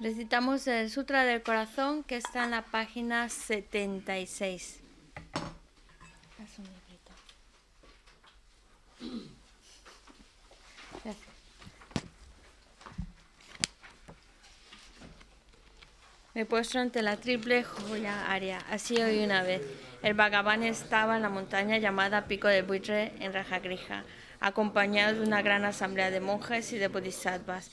Recitamos el Sutra del Corazón que está en la página 76. Haz un. Me puesto ante la triple joya área. Así hoy una vez. El Bhagavan estaba en la montaña llamada Pico de Buitre en Rajagrija, acompañado de una gran asamblea de monjes y de bodhisattvas.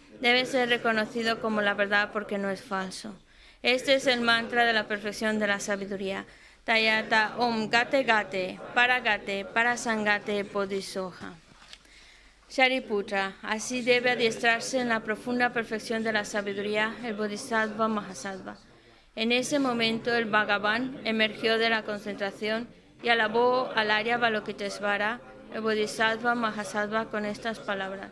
debe ser reconocido como la verdad porque no es falso. Este es el mantra de la perfección de la sabiduría. Tayata Om Gate Gate, Para Gate, Para Sangate Bodhisoha. Shariputra, así debe adiestrarse en la profunda perfección de la sabiduría el Bodhisattva Mahasattva. En ese momento el Bhagavan emergió de la concentración y alabó al Arya Balokitesvara, el Bodhisattva Mahasattva, con estas palabras.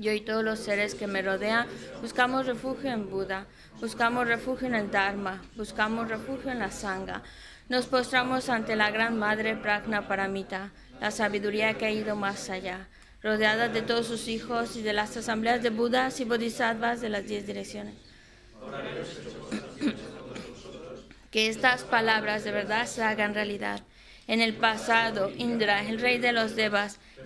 Yo y todos los seres que me rodean buscamos refugio en Buda, buscamos refugio en el Dharma, buscamos refugio en la Sangha. Nos postramos ante la Gran Madre Prajna Paramita, la sabiduría que ha ido más allá, rodeada de todos sus hijos y de las asambleas de Budas y Bodhisattvas de las diez direcciones. que estas palabras de verdad se hagan realidad. En el pasado, Indra, el rey de los Devas,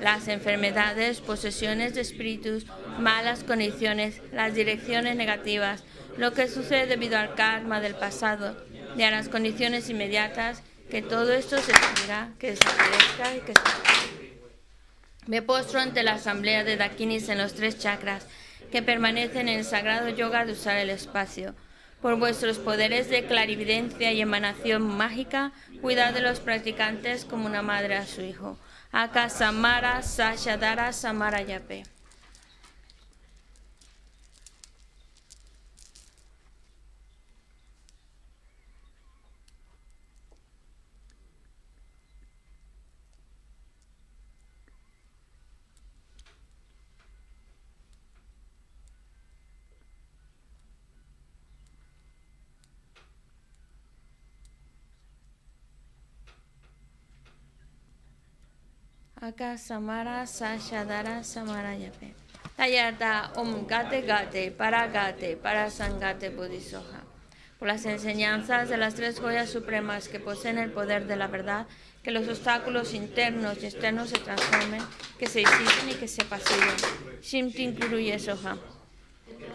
Las enfermedades, posesiones de espíritus, malas condiciones, las direcciones negativas, lo que sucede debido al karma del pasado y a las condiciones inmediatas, que todo esto se extinga, que desaparezca y que se... Me postro ante la asamblea de Dakinis en los tres chakras que permanecen en el sagrado yoga de usar el espacio. Por vuestros poderes de clarividencia y emanación mágica, cuidad de los practicantes como una madre a su hijo. Aka Samara Sashadara Samara Yape. Aka Samara Sashadara Samarayape. Tayata Om Gate Gate Para Gate Para Sangate Bodhisoha. Por las enseñanzas de las tres joyas supremas que poseen el poder de la verdad, que los obstáculos internos y externos se transformen, que se disipen y que se pasiguen. Shimti incluye Soha.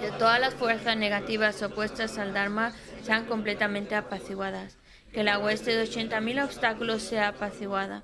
Que todas las fuerzas negativas opuestas al Dharma sean completamente apaciguadas. Que la hueste de 80.000 obstáculos sea apaciguada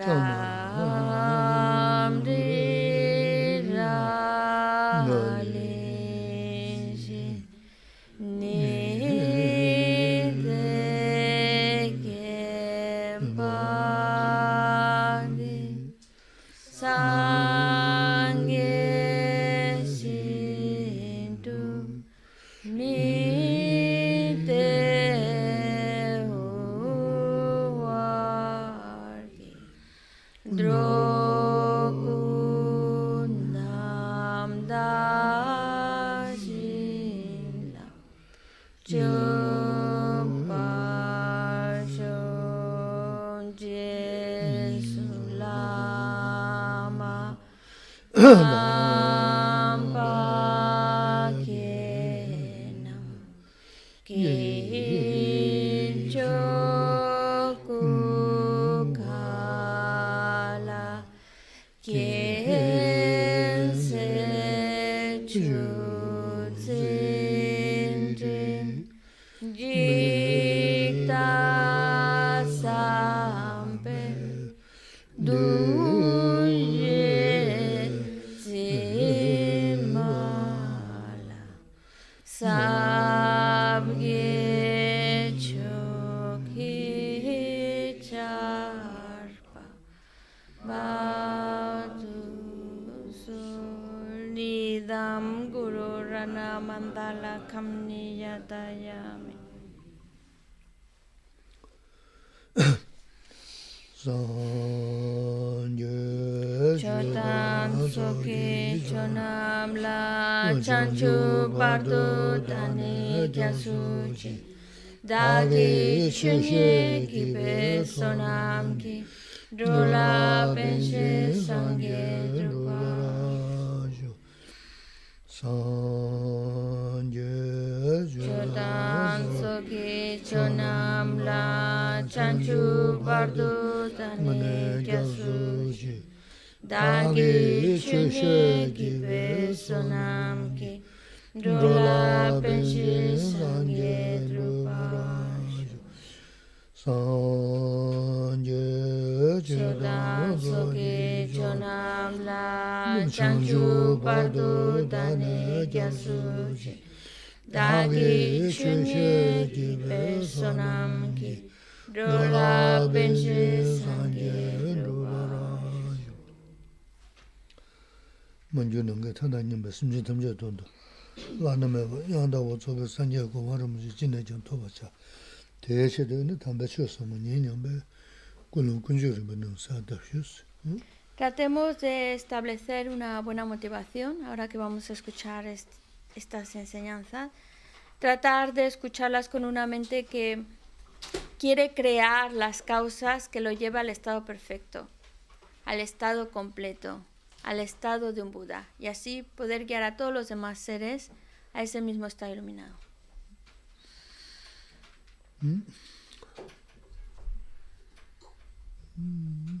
から、chanchu bardo dani gyasu chi dagi shunye gibe sonam ki drola benche sangye drupa sanje chodang soki chonam la chanchu bardo dani gyasu chi Dagi çöşe gibi sonam ki Rola penşi sangye drupaj Sanje çödan soki çonam la Çancu bardu dane gyasuji Dagi çöşe gibi sonam ki Rola penşi sangye drupaj 먼저 능게 타다님 말씀 좀 돈도 라나메 양다고 저거 산재고 말하면서 진행 좀 도와자 대세되는 담배 치웠어 뭐 년년배 꿀은 군주를 받는 사다셨어 Tratemos de establecer una buena motivación ahora que vamos a escuchar est- estas enseñanzas. Tratar de escucharlas con una mente que quiere crear las causas que lo lleva al estado perfecto, al estado completo, al estado de un Buda y así poder guiar a todos los demás seres a ese mismo estado iluminado. Mm. Mm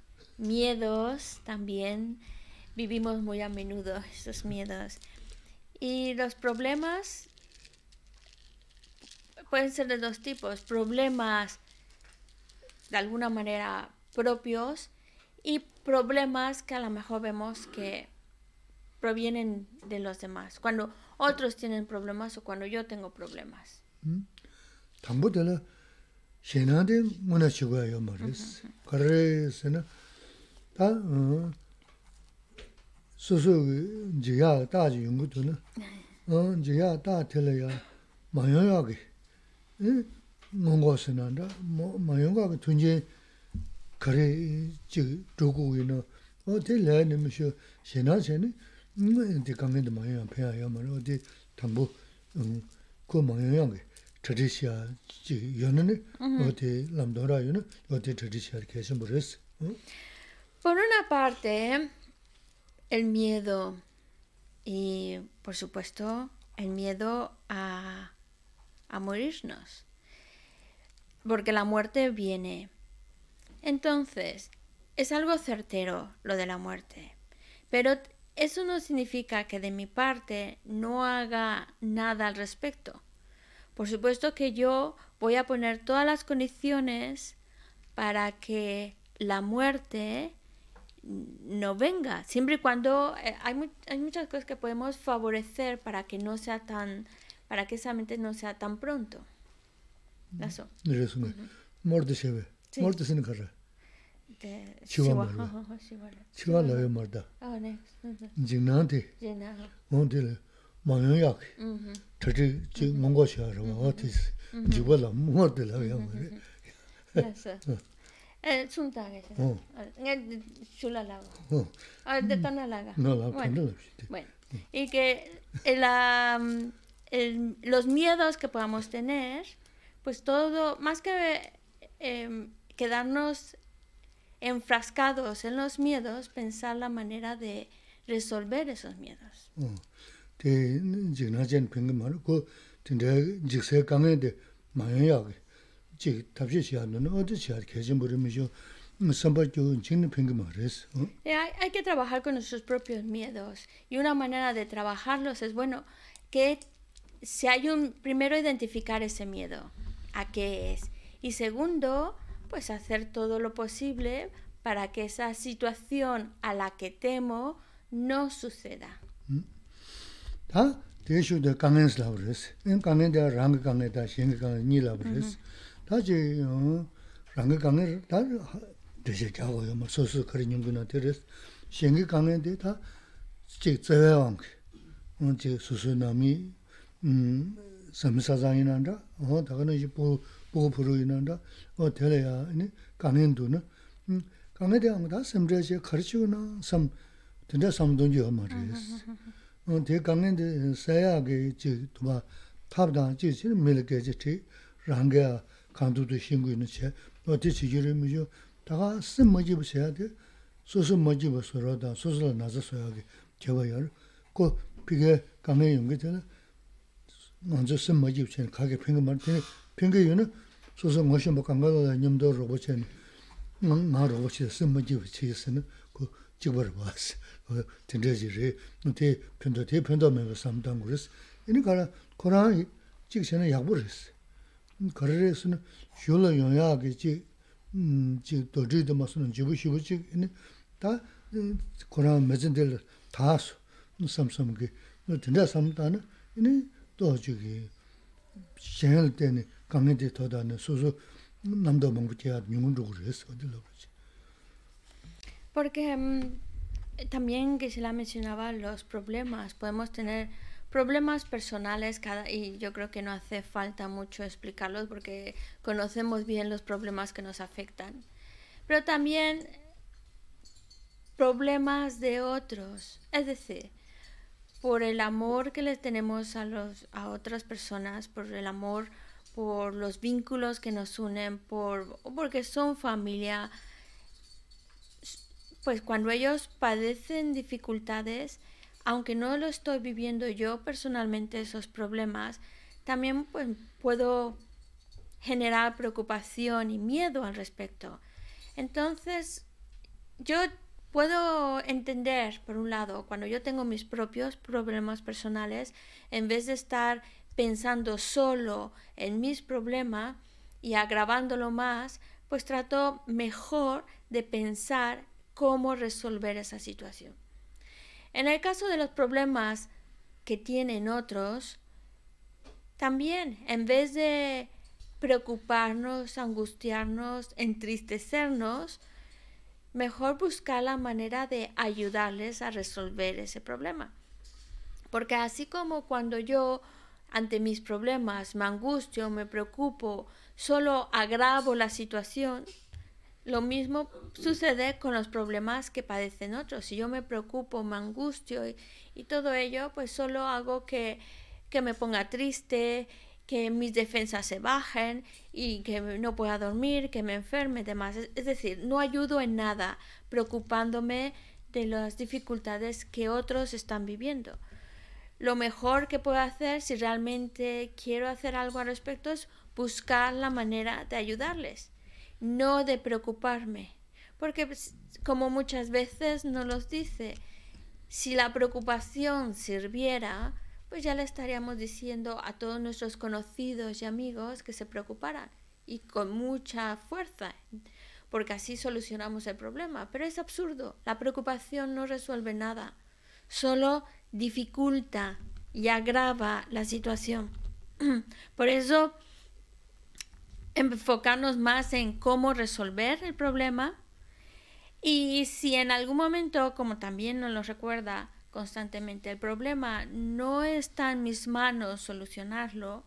Miedos también, vivimos muy a menudo estos miedos. Y los problemas pueden ser de dos tipos. Problemas de alguna manera propios y problemas que a lo mejor vemos que provienen de los demás. Cuando otros tienen problemas o cuando yo tengo problemas. 담보들 shenade muna chigwa yo maris. Kare sena, ta susu jiya da ji yungu tu na, jiya da tila ya mayon ya ge, ngongo sena da, mayon ya ge tunje kare ji dhugu wi na, o te laya nima shio shena shena, di kangen di mayon ya penya ya mara, o di tangbo ku mayon ya ge, Por una parte, el miedo y, por supuesto, el miedo a, a morirnos, porque la muerte viene. Entonces, es algo certero lo de la muerte, pero eso no significa que de mi parte no haga nada al respecto. Por supuesto que yo voy a poner todas las condiciones para que la muerte no venga, siempre y cuando eh, hay, hay, muchas cosas que podemos favorecer para que no sea tan, para que esa mente no sea tan pronto. Eso. Tati tī lā lā, tāna lā shi. Bueno, y que la, el, los miedos que podamos tener, pues todo, más que eh, quedarnos enfrascados en los miedos, pensar la manera de resolver esos miedos. Mm. Jik tabshi kachin shio, samba kyo jing pingi maru es. Hay que trabajar con nuestros propios miedos, y una manera de trabajarlos es, bueno, que si hay un, primero identificar ese miedo, a qué es, y segundo, pues hacer todo lo posible para que esa situación a la que temo no suceda. 다지 랑게 강에 다 되게 가고요. 뭐 소소 그런 연구나 들었 생기 강에데 다 제외왕 언제 수수남이 음 섬사장이난다. 어 다가는 이제 보 보고 보러 있는다. 어 되려야 아니 강엔도는. 음 강에 대한 거다 섬제시 가르치고나 섬 된다 섬동지 말이스 어 대강엔데 사야게 지 도마 탑다 지 밀게 지.티 랑게 강도도 신고 있는 채 어디지 이름이죠. 다가 쓴 뭐지 보셔야 돼 소소 뭐지 보서라다 소소를 나서 써야게 개발열 그 비게 강에 연결되는 먼저 쓴 뭐지 보셔야 가게 평균 말 되는 평균은 소소 뭐시 뭐 강가다 님도 로봇은 나 로봇이 쓴 뭐지 보시겠으면 그 직벌 봤어. 그 된대지리. 근데 편도 대 편도 매고 삼당 그랬어 이니 가라 코로나 찍시는 약불 했어. 거래에서는 쇼라 영야겠지 음지 도지도 무슨 지부 시부지 다 코로나 매진들 다 삼삼게 진짜 삼다는 이니 또 저기 제일 때는 강해대 더다는 소소 남도 먹고야 용문도 그랬어 어디로 그러지. Porque también que se la mencionaba los problemas podemos tener problemas personales cada, y yo creo que no hace falta mucho explicarlos porque conocemos bien los problemas que nos afectan. Pero también problemas de otros. Es decir, por el amor que les tenemos a, los, a otras personas, por el amor, por los vínculos que nos unen, por, porque son familia, pues cuando ellos padecen dificultades, aunque no lo estoy viviendo yo personalmente esos problemas, también pues, puedo generar preocupación y miedo al respecto. Entonces, yo puedo entender, por un lado, cuando yo tengo mis propios problemas personales, en vez de estar pensando solo en mis problemas y agravándolo más, pues trato mejor de pensar cómo resolver esa situación. En el caso de los problemas que tienen otros, también en vez de preocuparnos, angustiarnos, entristecernos, mejor buscar la manera de ayudarles a resolver ese problema. Porque así como cuando yo ante mis problemas me angustio, me preocupo, solo agravo la situación, lo mismo sucede con los problemas que padecen otros. Si yo me preocupo, me angustio y, todo ello, pues solo hago que, que me ponga triste que mis defensas se bajen y que no pueda dormir, que me enferme, demás. Es decir, no ayudo en nada preocupándome de las dificultades que otros están viviendo. Lo mejor que puedo hacer si realmente quiero hacer algo al respecto es buscar la manera de ayudarles, no de preocuparme. Porque pues, como muchas veces nos los dice, si la preocupación sirviera, pues ya le estaríamos diciendo a todos nuestros conocidos y amigos que se preocuparan y con mucha fuerza, porque así solucionamos el problema. Pero es absurdo, la preocupación no resuelve nada, solo dificulta y agrava la situación. Por eso, enfocarnos más en cómo resolver el problema y si en algún momento, como también nos lo recuerda constantemente. El problema no está en mis manos solucionarlo,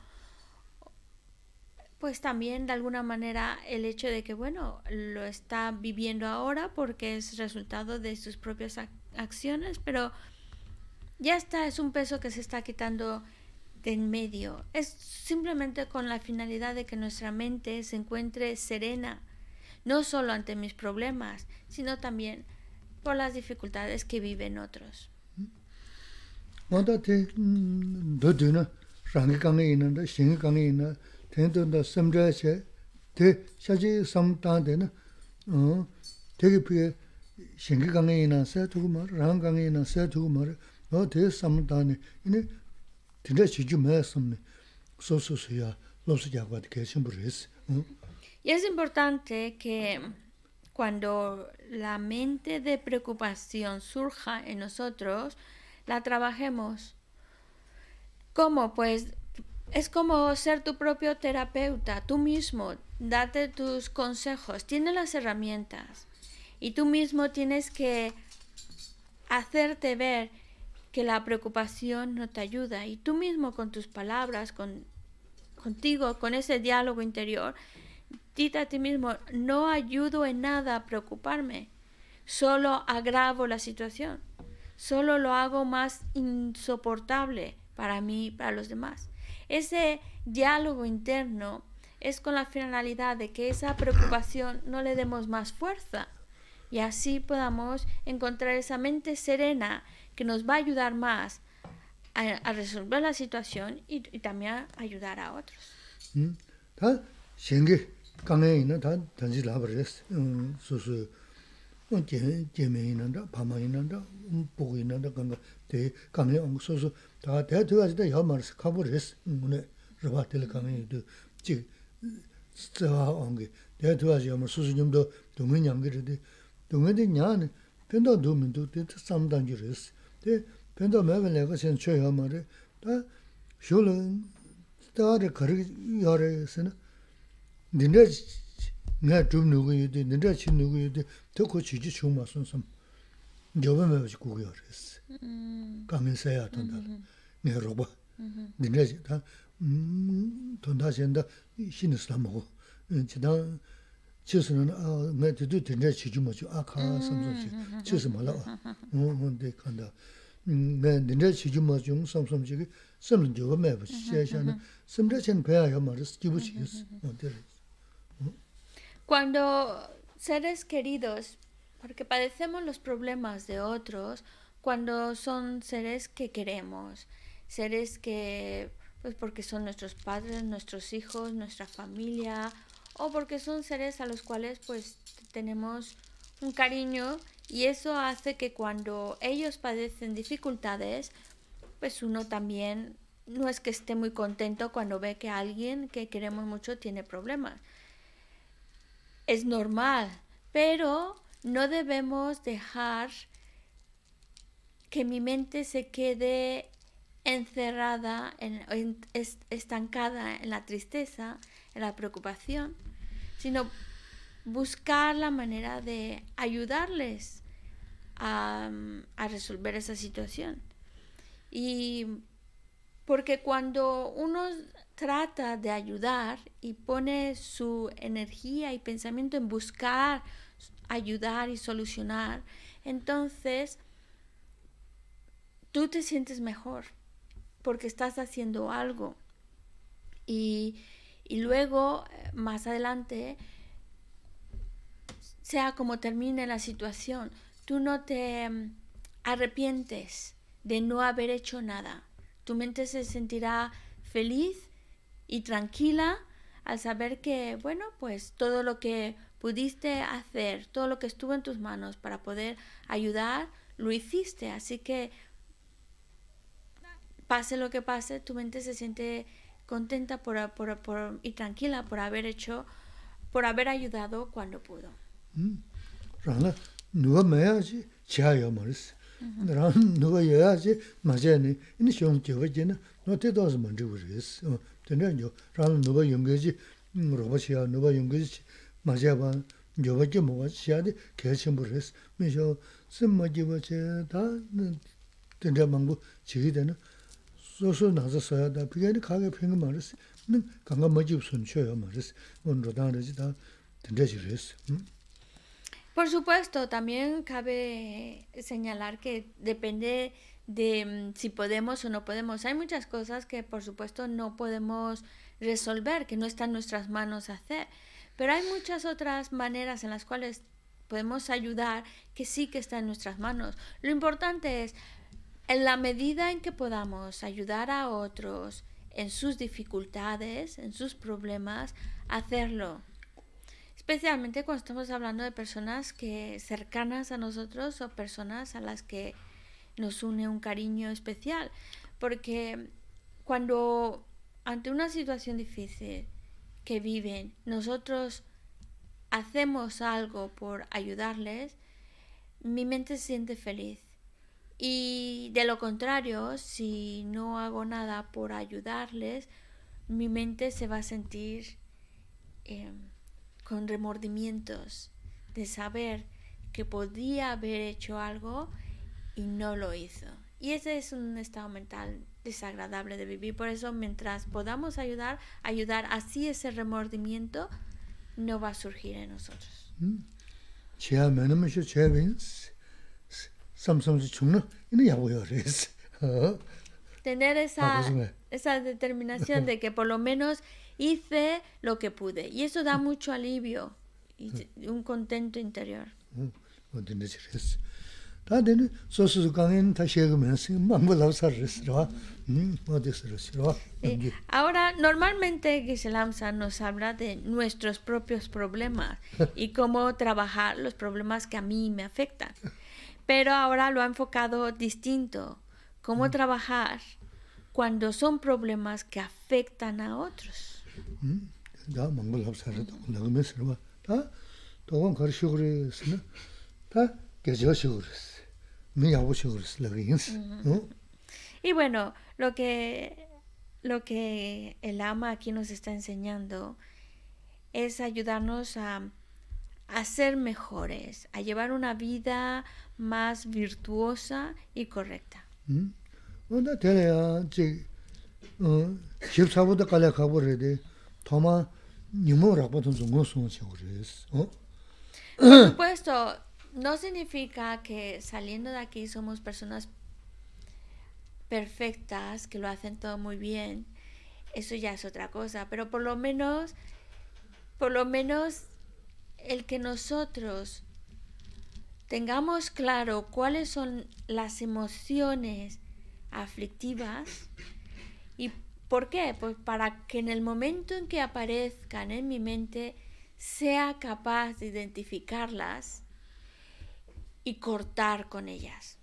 pues también de alguna manera el hecho de que, bueno, lo está viviendo ahora porque es resultado de sus propias acciones, pero ya está, es un peso que se está quitando de en medio. Es simplemente con la finalidad de que nuestra mente se encuentre serena, no solo ante mis problemas, sino también por las dificultades que viven otros. Sī. Y es importante que cuando la mente de preocupación surja en nosotros, la trabajemos. ¿Cómo? Pues es como ser tu propio terapeuta, tú mismo, date tus consejos, tienes las herramientas y tú mismo tienes que hacerte ver que la preocupación no te ayuda y tú mismo con tus palabras, con, contigo, con ese diálogo interior, dite a ti mismo, no ayudo en nada a preocuparme, solo agravo la situación solo lo hago más insoportable para mí y para los demás. Ese diálogo interno es con la finalidad de que esa preocupación no le demos más fuerza y así podamos encontrar esa mente serena que nos va a ayudar más a, resolver la situación y, también a ayudar a otros. mindu, 데 벤도 매번 내가 전 쳐야 말이 다 쇼는 다를 거리 열에서는 니네 nga dhruv nugu yudi, nindra chi nugu yudi, to ko chi chi chung ma sun sum, gyoba mewa chi gugu yor esi. Mm-hmm. Kamin saya tanda, mm-hmm. nga roba, mm-hmm. nindra chi, ta mm, tanda shenda shin islam mogu, mm, chi ta chi sun nga dhidu nindra chi chung ma chu, a ka sam sun chi, chi sun ma lawa, ngu ngu de kanda, Cuando seres queridos, porque padecemos los problemas de otros, cuando son seres que queremos, seres que, pues porque son nuestros padres, nuestros hijos, nuestra familia, o porque son seres a los cuales pues tenemos un cariño y eso hace que cuando ellos padecen dificultades, pues uno también no es que esté muy contento cuando ve que alguien que queremos mucho tiene problemas. Es normal, pero no debemos dejar que mi mente se quede encerrada, en, estancada en la tristeza, en la preocupación, sino buscar la manera de ayudarles a, a resolver esa situación. Y porque cuando uno trata de ayudar y pone su energía y pensamiento en buscar ayudar y solucionar, entonces tú te sientes mejor porque estás haciendo algo. Y, y luego, más adelante, sea como termine la situación, tú no te mm, arrepientes de no haber hecho nada. Tu mente se sentirá feliz y tranquila al saber que, bueno, pues todo lo que pudiste hacer, todo lo que estuvo en tus manos para poder ayudar, lo hiciste. Así que, pase lo que pase, tu mente se siente contenta por, y tranquila por haber hecho, por haber ayudado cuando pudo. rāna 누가 māyāji chāyā marīs, rāna nuwa yāyāji mācāyāni, ini shiong kiawa jina, nō te dāsa māntī warīs. Tēnā yō, rāna nuwa yungaji, rōba chāyā, nuwa yungaji mācāyā bāna, kiawa ki mōgā chāyādi kaya chimbu rīs. Mī shō, sīmma kiawa chāyā dā, tēnā māngu chīgī tēnā, sō sō nāsa sāyā dā, pīkāyāni kāyā pīngi marīs, kāngā mācīb sūn chāyā marīs, wān rōdāng rāji dā, tēnā chī Por supuesto, también cabe señalar que depende de mm, si podemos o no podemos. Hay muchas cosas que por supuesto no podemos resolver, que no está en nuestras manos hacer, pero hay muchas otras maneras en las cuales podemos ayudar que sí que está en nuestras manos. Lo importante es, en la medida en que podamos ayudar a otros en sus dificultades, en sus problemas, hacerlo especialmente cuando estamos hablando de personas que cercanas a nosotros o personas a las que nos une un cariño especial, porque cuando ante una situación difícil que viven, nosotros hacemos algo por ayudarles, mi mente se siente feliz. Y de lo contrario, si no hago nada por ayudarles, mi mente se va a sentir eh, con remordimientos de saber que podía haber hecho algo y no lo hizo. Y ese es un estado mental desagradable de vivir. Por eso, mientras podamos ayudar, ayudar así ese remordimiento no va a surgir en nosotros. Tener esa, esa determinación de que por lo menos hice lo que pude. Y eso da mucho alivio y un contento interior. Ahora, normalmente Giselamsa nos habla de nuestros propios problemas y cómo trabajar los problemas que a mí me afectan. Pero ahora lo ha enfocado distinto, cómo trabajar cuando son problemas que afectan a otros 다 망글 합사를 또 나가면 쓰러 다 도원 거르시 그랬으나 다 계저시 그랬어 미 야보시 그랬어 라긴스 어 Y bueno, lo que lo que el ama aquí nos está enseñando es ayudarnos a, a ser mejores, a llevar una vida más virtuosa y correcta. 음. 집사보다 깔려 가버려야 토마 니모라고 돈 정도 손 그랬어. 어? Por supuesto, no significa que saliendo de aquí somos personas perfectas, que lo hacen todo muy bien. Eso ya es otra cosa, pero por lo menos por lo menos el que nosotros tengamos claro cuáles son las emociones aflictivas ¿Y por qué? Pues para que en el momento en que aparezcan en mi mente sea capaz de identificarlas y cortar con ellas.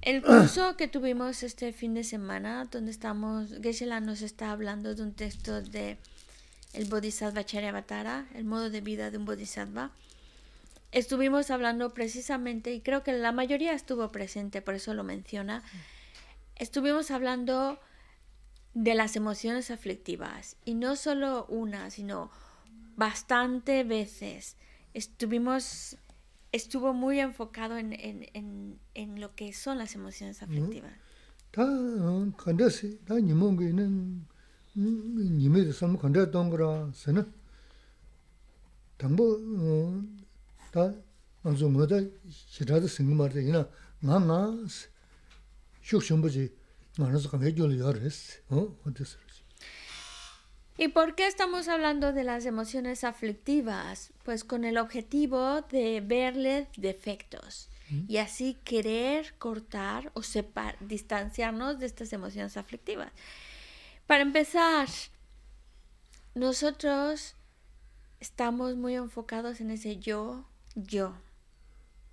El curso que tuvimos este fin de semana, donde estamos, Geshe-la nos está hablando de un texto de el Bodhisattva Charyavatara, el modo de vida de un Bodhisattva, estuvimos hablando precisamente, y creo que la mayoría estuvo presente, por eso lo menciona, estuvimos hablando de las emociones aflictivas, y no solo una, sino bastante veces. Estuvimos, estuvo muy enfocado en, en, en, en lo que son las emociones aflictivas. 다 ¿Y por qué estamos hablando de las emociones aflictivas? Pues con el objetivo de verle defectos y así querer cortar o separ, distanciarnos de estas emociones aflictivas. Para empezar, nosotros estamos muy enfocados en ese yo, yo.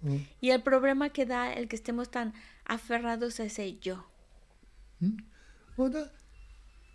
어 Y el problema que da el que estemos tan aferrados a ese yo. 어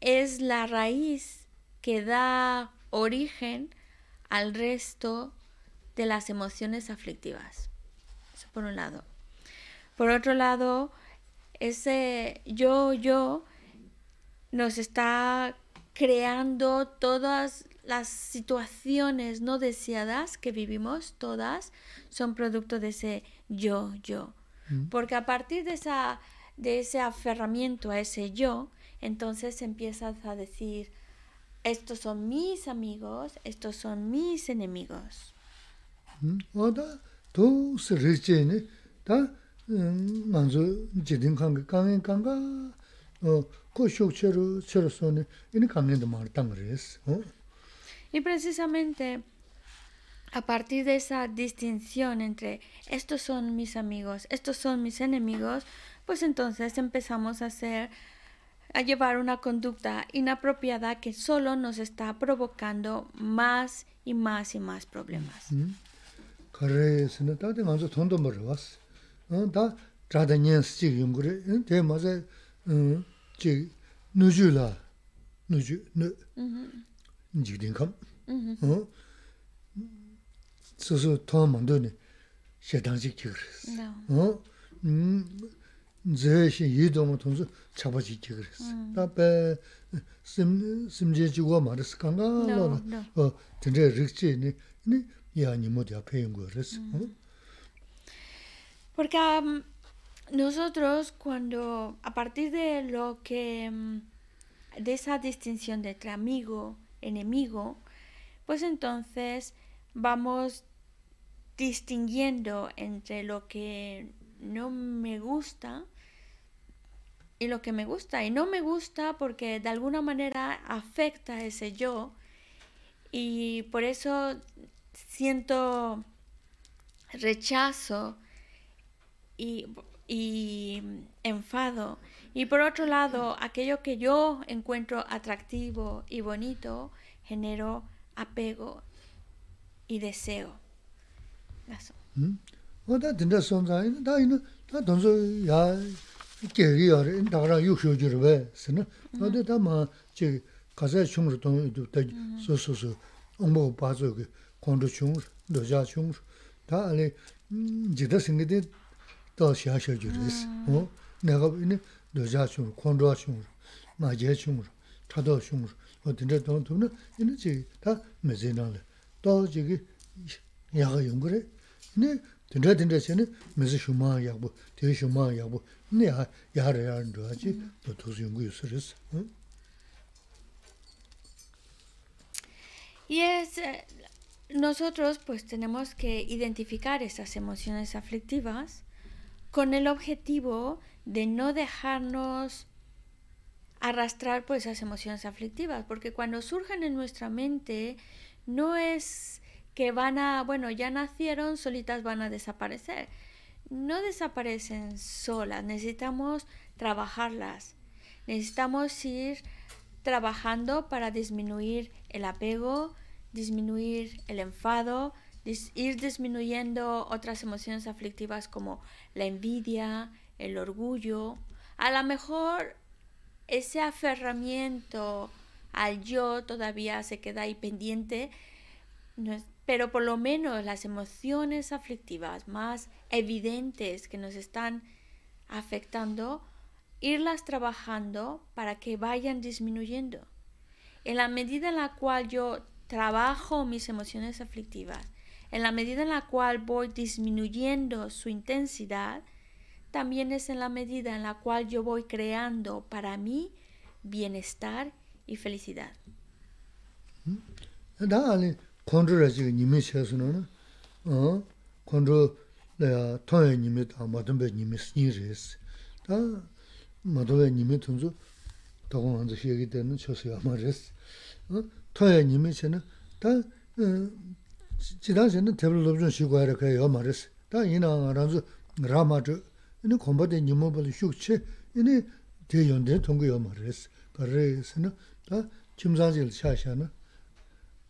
es la raíz que da origen al resto de las emociones aflictivas. Eso por un lado. Por otro lado, ese yo, yo nos está creando todas las situaciones no deseadas que vivimos, todas son producto de ese yo, yo. Porque a partir de, esa, de ese aferramiento a ese yo, entonces empiezas a decir, estos son mis amigos, estos son mis enemigos. Y precisamente, a partir de esa distinción entre estos son mis amigos, estos son mis enemigos, pues entonces empezamos a hacer a llevar una conducta inapropiada que solo nos está provocando más y más y más problemas. 그래서는 다들 먼저 돈도 벌어 왔어 어다 자다년 스지 연구를 대 맞아 어지 누주라 누주 누 지딘 컴어 소소 더 만도네 셰당직 지그랬어 No. 어? 제시 이동을 통해서 잡아지지 그랬어. 답에 심 심지지고 말했을 건가? No, no. 어, 진짜 릭지니 니 야니 못 앞에 있는 거랬어. 어? Porque am, nosotros cuando, a partir de lo que, mm, de esa distinción de entre amigo, enemigo, pues entonces vamos distinguiendo entre lo que no me gusta y lo que me gusta. Y no me gusta porque de alguna manera afecta ese yo y por eso siento rechazo y, y enfado. Y por otro lado, aquello que yo encuentro atractivo y bonito, genero apego y deseo. Eso. 응? 어다 진짜 손자인 다 있는 다 돈서 야 개리야 나랑 육쇼지를 왜 쓰는 어디 다마 저 가서 충으로 돈도 다 소소소 엄마 봐서 그 공도 충 너자 충다 아니 지다 생기데 더 샤샤지르스 어 내가 이네 너자 충 공도 충 마제 충 타도 충 어딘데 돈 돈은 이네 지다 메제나래 또 저기 야가 연구래 네 dindā dindā chēne mēsī shumā yāgbō, tē shumā yu sā rīs. Y es, eh, nosotros pues tenemos que identificar esas emociones aflictivas con el objetivo de no dejarnos arrastrar pues esas emociones aflictivas, porque cuando surgen en nuestra mente no es que van a, bueno, ya nacieron, solitas van a desaparecer. No desaparecen solas, necesitamos trabajarlas. Necesitamos ir trabajando para disminuir el apego, disminuir el enfado, ir disminuyendo otras emociones aflictivas como la envidia, el orgullo. A lo mejor ese aferramiento al yo todavía se queda ahí pendiente, pero por lo menos las emociones aflictivas más evidentes que nos están afectando, irlas trabajando para que vayan disminuyendo. En la medida en la cual yo trabajo mis emociones aflictivas, en la medida en la cual voy disminuyendo su intensidad, también es en la medida en la cual yo voy creando para mí bienestar y felicidad. 마도에 님이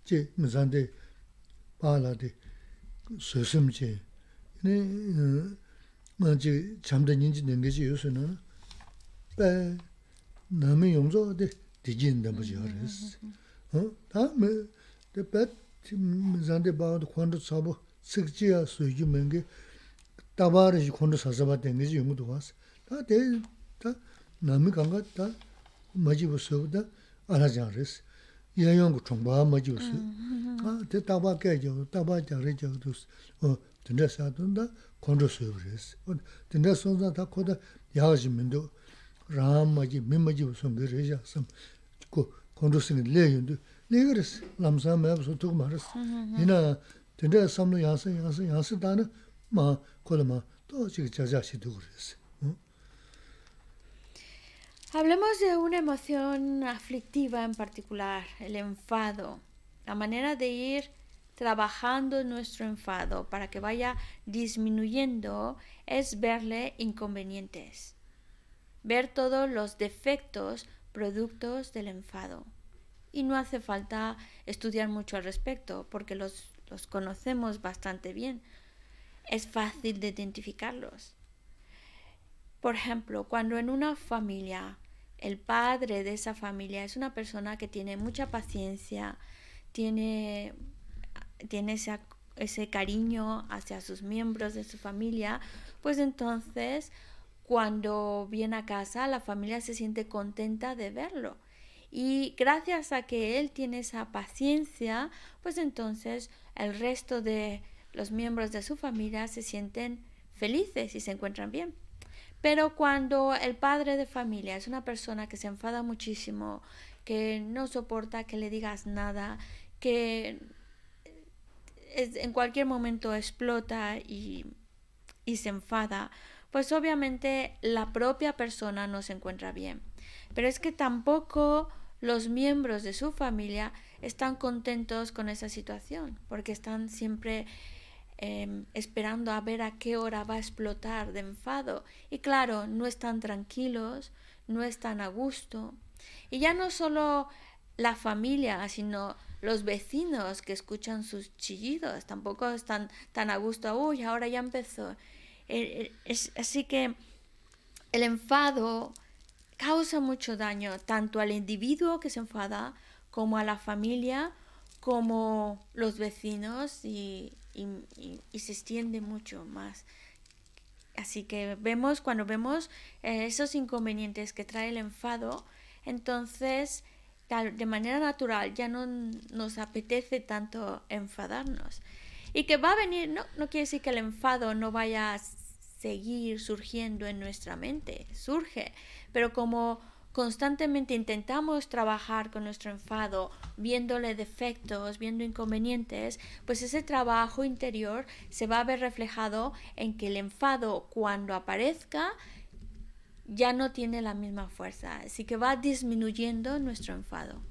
제 무산데 바라데 소심제. 네 먼저 잠든 인지 된 것이 요새는. 배 남의 용서데 디진다 뭐지 알았어 어. 다음에 대배 무산데 바도 콘도 사보 식지야 수지 맹게 따바르지 콘도 사사바 된 것이 용도 왔어 다대다 남의 강가 다 맞이고 서다 알아지 알았어. 야영고 총바 맞으스 아 대다바 깨져 다바 자래 저도스 어 근데 사돈다 콘도 서브레스 어 근데 손자 다 코다 야지 민도 라마지 민마지 무슨 그래야 섬 콘도 쓰는 레윤도 레그레스 남사 매서 또 말았어 이나 근데 섬로 야서 야서 야서 다는 마 콜마 또 지금 자자시 두고 그랬어 Hablemos de una emoción aflictiva en particular, el enfado. La manera de ir trabajando nuestro enfado para que vaya disminuyendo es verle inconvenientes ver todos los defectos productos del enfado. Y no hace falta estudiar mucho al respecto, porque los, los conocemos bastante bien. Es fácil de identificarlos. Por ejemplo, cuando en una familia el padre de esa familia es una persona que tiene mucha paciencia, tiene, tiene ese, ese cariño hacia sus miembros de su familia, pues entonces cuando viene a casa, la familia se siente contenta de verlo. Y gracias a que él tiene esa paciencia, pues entonces el resto de los miembros de su familia se sienten felices y se encuentran bien. Pero cuando el padre de familia es una persona que se enfada muchísimo, que no soporta que le digas nada, que en cualquier momento explota y, se enfada, pues obviamente la propia persona no se encuentra bien. Pero es que tampoco los miembros de su familia están contentos con esa situación, porque están siempre em, esperando a ver a qué hora va a explotar de enfado. Y claro, no están tranquilos, no están a gusto. Y ya no solo la familia, sino los vecinos que escuchan sus chillidos, tampoco están tan a gusto. Uy, ahora ya empezó. Eh, es, así que el enfado causa mucho daño tanto al individuo que se enfada como a la familia, como los vecinos y, se extiende mucho más. Así que vemos, cuando vemos eh, esos inconvenientes que trae el enfado, entonces de manera natural ya no nos apetece tanto enfadarnos. Y que va a venir, no, no quiere decir que el enfado no vaya a seguir surgiendo en nuestra mente, surge, pero como constantemente intentamos trabajar con nuestro enfado, viéndole defectos, viendo inconvenientes, pues ese trabajo interior se va a ver reflejado en que el enfado cuando aparezca ya no tiene la misma fuerza, así que va disminuyendo nuestro enfado.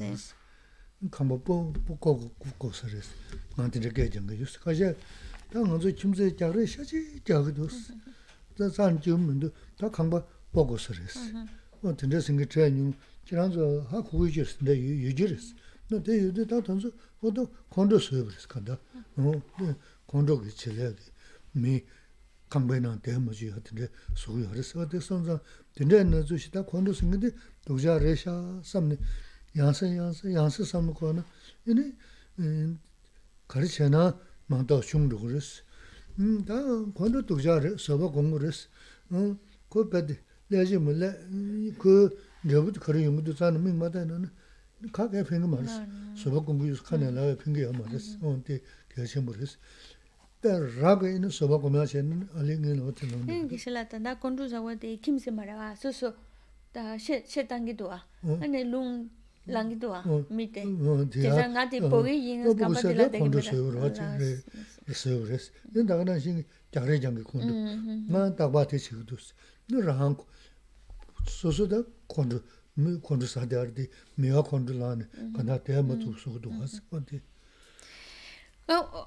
de kamba koko kukoksa resi, nganti rikaya janga yusi. Kaxa, ta nganzo kimsa jagre shachi jaga dosi. Ta san jium mendo, ta kamba kukoksa resi. Mm-hmm. Tanda singa chaya nyum, jiranzo ha kukuyo jirsi, nda yuji resi. Na te yuji ta tanzo, odo kondo suyo resi kanda. Kondo ki chilaya di, mi kamba ina deha maji ya tanda suyo resi. Ate sanza, tanda nazo shita kondo singa di, dokja resha samni, yāsa yāsa yāsa samukwa na yini eh, kari chayana māntā shūng rūgu rīs. Hmm, tā kwanto tukjā rī, sāba gongu rīs. Kō pēdi lēchī mū lē, kō rēbut kari yumu tu tsāna mīng mātā yā na kā kāya pēngi mā rīs. Sāba gongu yus kāna lāya pēngi yā mā rīs. Ōn tī kāya chēmbu rīs. Tā rāga yini sāba gomyā chayana alī ngī nā wati nā. Nī kishilā tā nā kondru zāwa tī kim sī mā rā wā, sū sū tā shē tangi duwa. Nā a ane lung lang gi do a mi te te za nga de po gi yin ga pa de la re res ma te da te ma tu do was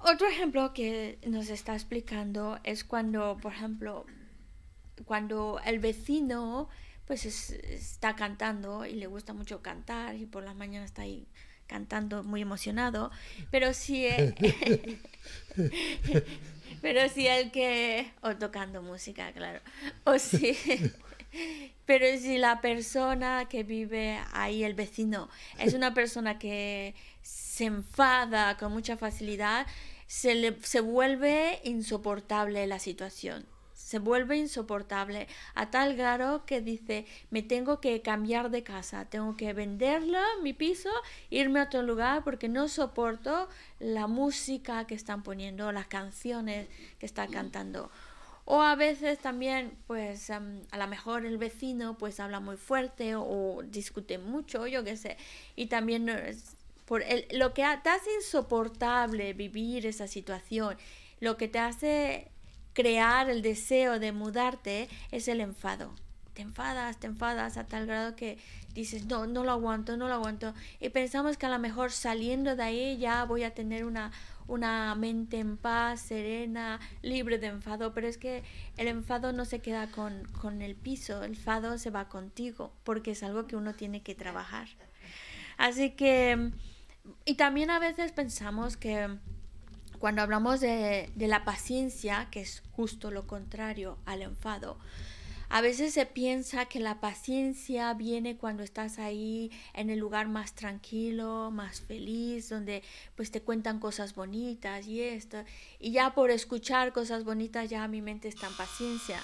otro ejemplo que nos está explicando es cuando, por ejemplo, cuando el vecino pues está cantando y le gusta mucho cantar y por las mañanas está ahí cantando muy emocionado, pero si pero si el que o tocando música, claro, o si pero si la persona que vive ahí el vecino es una persona que se enfada con mucha facilidad, se, le, se vuelve insoportable la situación. Se vuelve insoportable a tal grado que dice, me tengo que cambiar de casa, tengo que venderla, mi piso, irme a otro lugar porque no soporto la música que están poniendo, las canciones que están cantando. O a veces también, pues um, a lo mejor el vecino pues habla muy fuerte o, o discute mucho, yo qué sé. Y también por el, lo que te hace insoportable vivir esa situación, lo que te hace crear el deseo de mudarte es el enfado. Te enfadas, te enfadas a tal grado que dices, no, no lo aguanto, no lo aguanto. Y pensamos que a lo mejor saliendo de ahí ya voy a tener una, una mente en paz, serena, libre de enfado, pero es que el enfado no se queda con, con el piso, el enfado se va contigo, porque es algo que uno tiene que trabajar. Así que y también a veces pensamos que cuando hablamos de, de, la paciencia, que es justo lo contrario al enfado, a veces se piensa que la paciencia viene cuando estás ahí en el lugar más tranquilo, más feliz, donde pues te cuentan cosas bonitas y esto, y ya por escuchar cosas bonitas ya mi mente está en paciencia.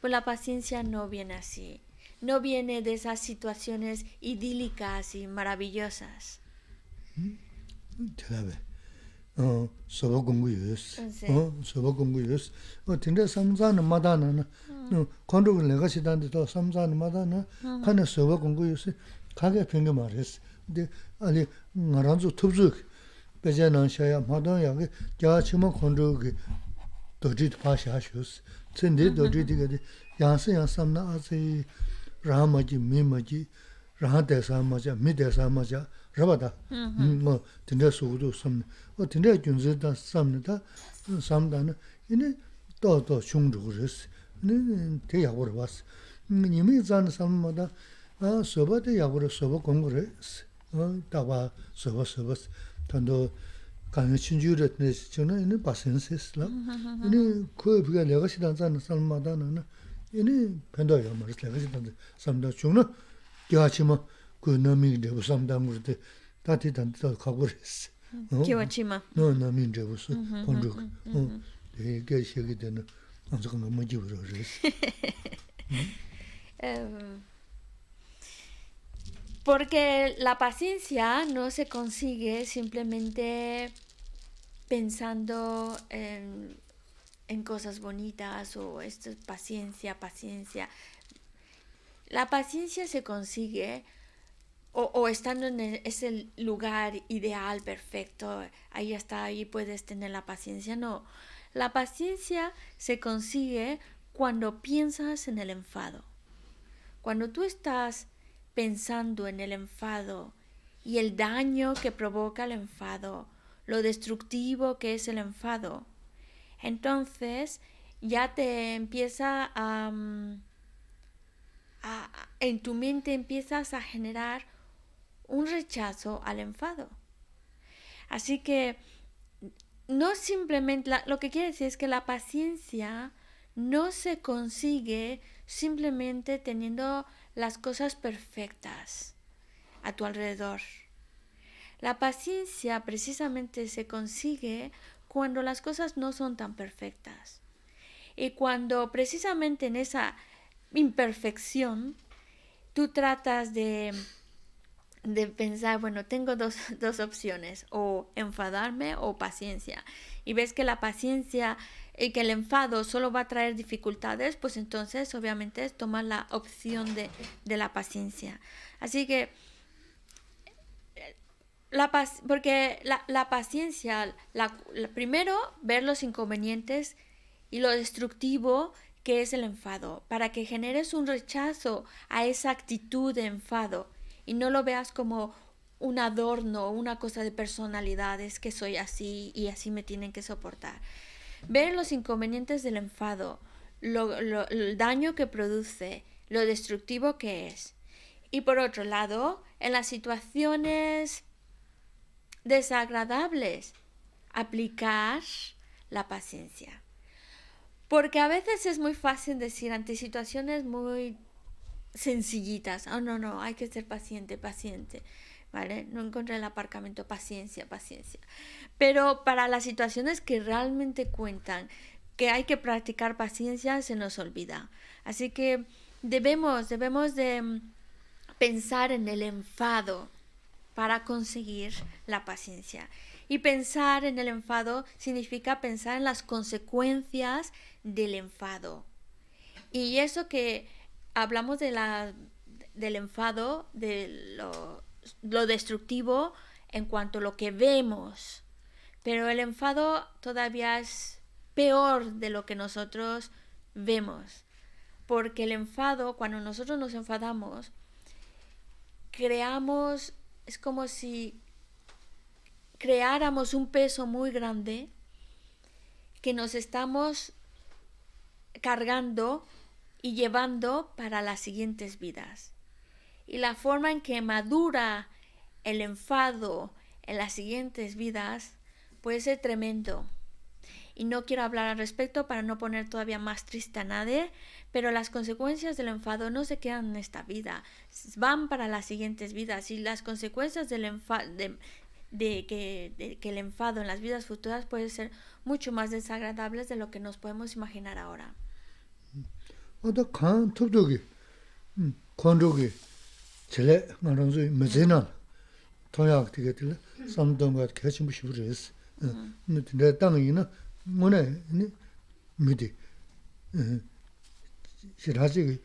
Pues la paciencia no viene así, no viene de esas situaciones idílicas y maravillosas. tēlāwē, soba gungu yus, soba gungu yus. Tinda samzana madana na, hmm. kondogu lega shidante to samzana madana, hmm. kane soba gungu yus, kage pingi maris. Di, ali, ngaranzu tubzu, beja nanshaya, madana yagi, gyaa chima kondogu ki doji pa shash yus. Tsindi hmm. doji diga di, yansi yansamna azi, raha maji, mi maji, raha desa maja, mi desa maja, rabada 뭐 dinda sugudu samne o dinda gyunzi da samne da samda na ine do do shung zhugu res ine te yagwar was nimi zan samma da soba te yagwar soba gongu res dawa soba soba tando kanyo chinju re tne chingna ine basen ses la ine kuya piga lega shidan zan samma da na ine pendo yagwar res lega shidan samda chungna gyachima rīs lēgā shidā samnā chūna, gyā chīma, 그 남이 이제 무sam당 그때 다티 단도 가고 그랬어. 기와치마. 너 남이 이제 무슨 본적. 어. 되게 시기 되는 아주 너무 지우러 그랬어. Porque la paciencia no se consigue simplemente pensando en, en cosas bonitas o esto es paciencia, paciencia. La paciencia se consigue o, estando en el- ese lugar ideal, perfecto, ahí está, ahí puedes tener la paciencia. No, la paciencia se consigue cuando piensas en el enfado. Cuando tú estás pensando en el enfado y el daño que provoca el enfado, lo destructivo que es el enfado, entonces ya te empieza a, mm, en tu mente empiezas a generar un rechazo al enfado. Así que no simplemente, lo que quiere decir es que la paciencia no se consigue simplemente teniendo las cosas perfectas a tu alrededor. La paciencia precisamente se consigue cuando las cosas no son tan perfectas. Y cuando precisamente en esa imperfección tú tratas de, de pensar, bueno, tengo dos, dos opciones, o enfadarme o paciencia. Y ves que la paciencia y que el enfado solo va a traer dificultades, pues entonces obviamente tomas la opción de, de la paciencia. Así que la pac- porque la, la paciencia, la, la- primero ver los inconvenientes y lo destructivo que es el enfado, para que generes un rechazo a esa actitud de enfado y no lo veas como un adorno, una cosa de personalidad, es que soy así y así me tienen que soportar. Ver los inconvenientes del enfado, lo- lo- el daño que produce, lo destructivo que es. Y por otro lado, en las situaciones desagradables, aplicar la paciencia. Porque a veces es muy fácil decir ante situaciones muy sencillitas, oh no, no, hay que ser paciente, paciente, ¿vale? No encontré el aparcamiento, paciencia, paciencia. Pero para las situaciones que realmente cuentan, que hay que practicar paciencia, se nos olvida. Así que debemos, debemos de mm, pensar en el enfado para conseguir la paciencia. Y pensar en el enfado significa pensar en las consecuencias del enfado. Y eso que hablamos de la, del enfado, de lo, lo destructivo en cuanto a lo que vemos. Pero el enfado todavía es peor de lo que nosotros vemos. Porque el enfado, cuando nosotros nos enfadamos, creamos, es como si creáramos un peso muy grande que nos estamos cargando y llevando para las siguientes vidas. Y la forma en que madura el enfado en las siguientes vidas puede ser tremendo. Y no quiero hablar al respecto para no poner todavía más triste a nadie, pero las consecuencias del enfado no se quedan en esta vida, van para las siguientes vidas. Y las consecuencias del enfado, de, que, de que el enfado en las vidas futuras puede ser mucho más desagradables de lo que nos podemos imaginar ahora. 어다 칸 톱도기 음 콘도기 젤레 나런즈 메제나 토약 되게들 삼동가 개심 부시브레스 내 땅이나 뭐네 니 미디 시라지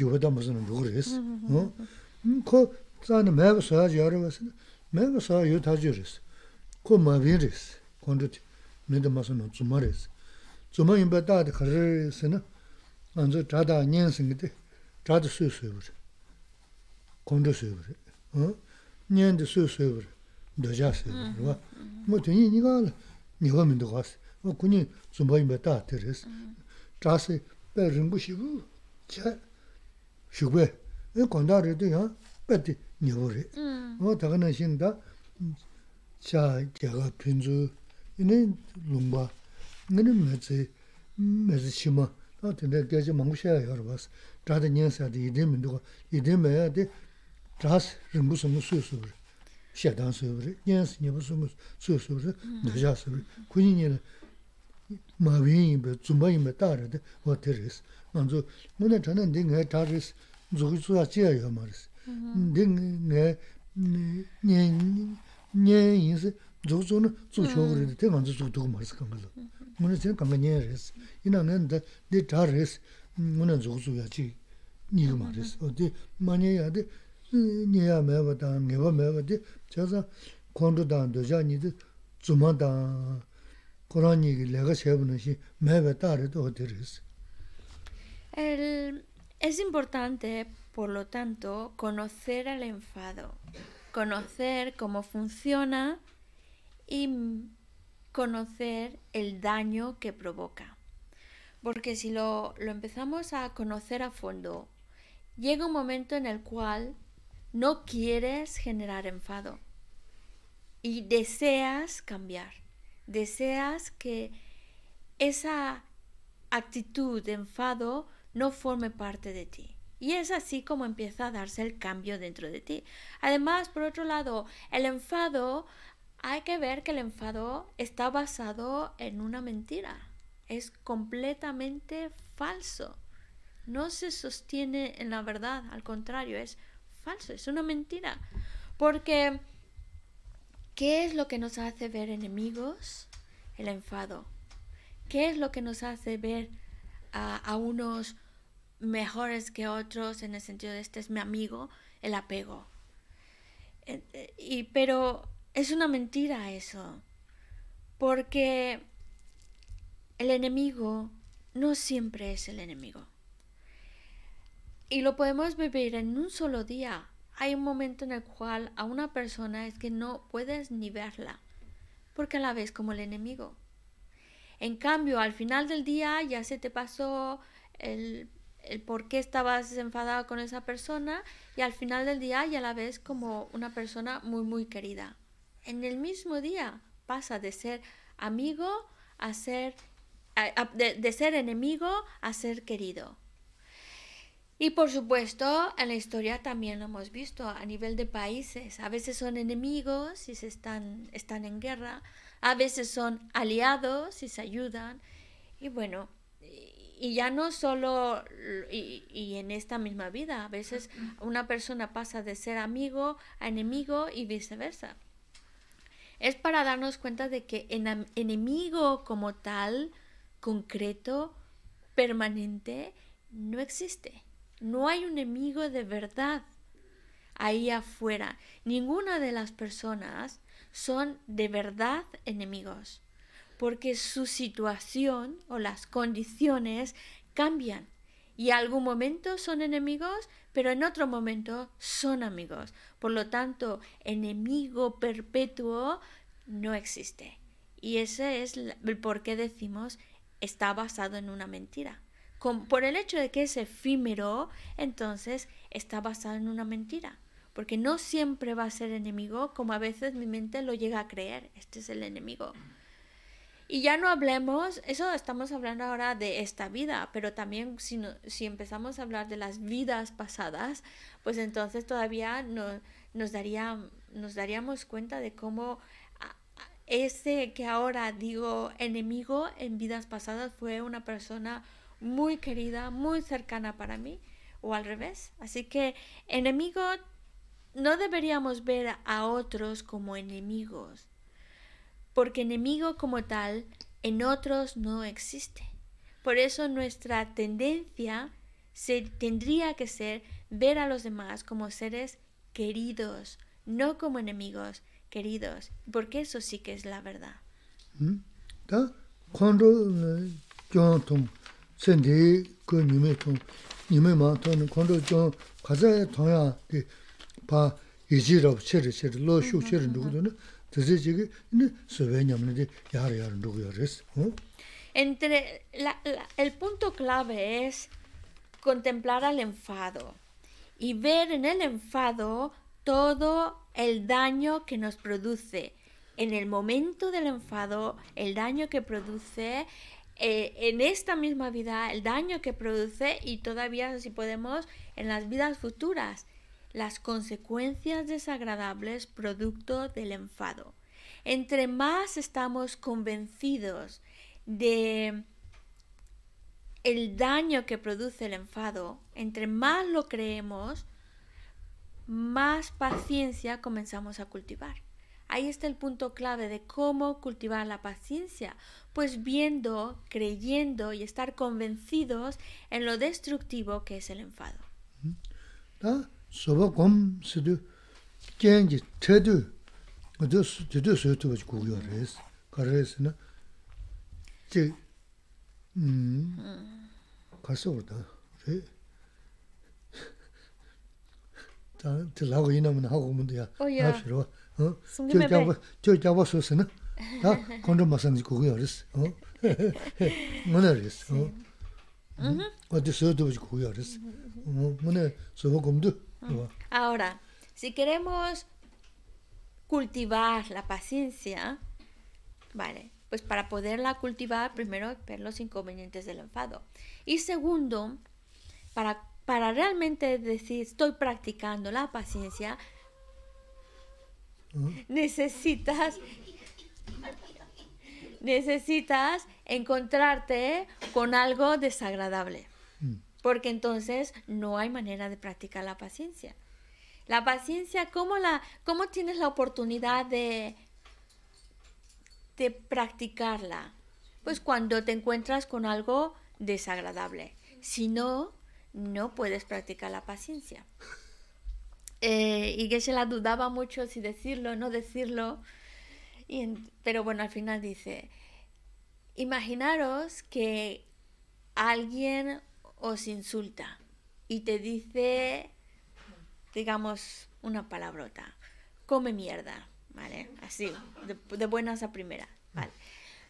요다 무슨 요그레스 어그 자네 매버서 여러분스 매버서 요타지르스 그 마비르스 콘도티 내가 무슨 주마레스 주마 임바다데 가르스나 먼저 자다 년생인데 자다 수수여 kondu suyubri, nyendi suyu suyubri, doja suyubri, 근데 계지 망부셔야 여러버스 다들 년사도 이대면 누가 이대면 돼 자스 무슨 무슨 수수 시단 수수 년스 니 무슨 수수 너자 수수 군인이 마윈이 배 준바이 따르데 어테스 먼저 문에 저는 네 다르스 저기 수야 지어요 말스 네 년년 인스 저저는 저저 그런데 대만저 저도 말스 간 걸로 ngone sen kanga nye res, ina ngan da de dha res, ngone zogsu ya chi niga ma res, o de ma nye ya de nye ya mewa da, ngewa mewa de, chaza kondo da, doja nyi de zuma da, koran nyi ki lega shebu na shi mewa da re do de res. Es importante, por lo tanto, conocer al enfado, conocer cómo funciona y conocer el daño que provoca. Porque si lo, lo empezamos a conocer a fondo, llega un momento en el cual no quieres generar enfado y deseas cambiar, deseas que esa actitud de enfado no forme parte de ti. Y es así como empieza a darse el cambio dentro de ti. Además, por otro lado, el enfado, hay que ver que el enfado está basado en una mentira. Es completamente falso. No se sostiene en la verdad, al contrario, es falso, es una mentira. Porque, ¿qué es lo que nos hace ver enemigos? El enfado. ¿Qué es lo que nos hace ver a, unos mejores que otros en el sentido de este es mi amigo? El apego. Eh, y, pero es una mentira eso. Porque el enemigo no siempre es el enemigo. Y lo podemos vivir en un solo día. Hay un momento en el cual a una persona es que no puedes ni verla, porque la ves como el enemigo. En cambio, al final del día ya se te pasó el, el por qué estabas enfadado con esa persona y al final del día ya la ves como una persona muy, muy querida. En el mismo día pasa de ser amigo a ser, de ser enemigo a ser querido. Y por supuesto, en la historia también lo hemos visto a nivel de países. A veces son enemigos y se están, están en guerra, a veces son aliados y se ayudan. Y bueno, y ya no solo y, y, en esta misma vida, a veces una persona pasa de ser amigo a enemigo y viceversa. Es para darnos cuenta de que en, enemigo como tal, concreto, permanente, no existe. No hay un enemigo de verdad ahí afuera. Ninguna de las personas son de verdad enemigos, porque su situación o las condiciones cambian. Y algún momento son enemigos, pero en otro momento son amigos. Por lo tanto, enemigo perpetuo no existe. Y ese es el por qué decimos está basado en una mentira por el hecho de que es efímero, entonces está basado en una mentira. Porque no siempre va a ser enemigo, como a veces mi mente lo llega a creer. Este es el enemigo. Y ya no hablemos, eso estamos hablando ahora de esta vida, pero también si, si empezamos a hablar de las vidas pasadas, pues entonces todavía no, nos, daría, nos daríamos cuenta de cómo ese que ahora digo enemigo en vidas pasadas fue una persona muy querida, muy cercana para mí, o al revés. Así que enemigo, no deberíamos ver a otros como enemigos, porque enemigo como tal en otros no existe. Por eso nuestra tendencia se, tendría que ser ver a los demás como seres queridos, no como enemigos queridos, porque eso sí que es la verdad. ¿Mm? Cuando entre la, la, el punto clave es contemplar al enfado y ver en el enfado todo el daño que nos produce. En el momento del enfado, el daño que produce, eh, en esta misma vida, el daño que produce y todavía, si podemos, en las vidas futuras las consecuencias desagradables producto del enfado. Entre más estamos convencidos de el daño que produce el enfado, entre más lo creemos, más paciencia comenzamos a cultivar. Ahí está el punto clave de cómo cultivar la paciencia, pues viendo, creyendo y estar convencidos en lo destructivo que es el enfado. soba gom sidu genji tedu didu suyotu bachi guguyo res. Kar resi na ji mm, karsa orda re. Di lago inamuna hago mundu ya oh, nabshirwa. Jo gyaba suyosi na da kondro masanji guguyo res. Muna res. Odi mm-hmm. suyotu bachi guguyo res. Muna soba gomdu Ahora, si queremos cultivar la paciencia, vale, pues para poderla cultivar, primero ver los inconvenientes del enfado. Y segundo, para, para realmente decir estoy practicando la paciencia, necesitas necesitas encontrarte con algo desagradable. Porque entonces no hay manera de practicar la paciencia. La paciencia, ¿cómo, la, cómo tienes la oportunidad de, de practicarla? Pues cuando te encuentras con algo desagradable. Si no, no puedes practicar la paciencia. Eh, y que se la dudaba mucho si decirlo o no decirlo. Y pero bueno, al final dice, imaginaros que alguien os insulta y te dice, digamos, una palabrota, come mierda, ¿vale? Así, de, de buenas a primeras, ¿vale?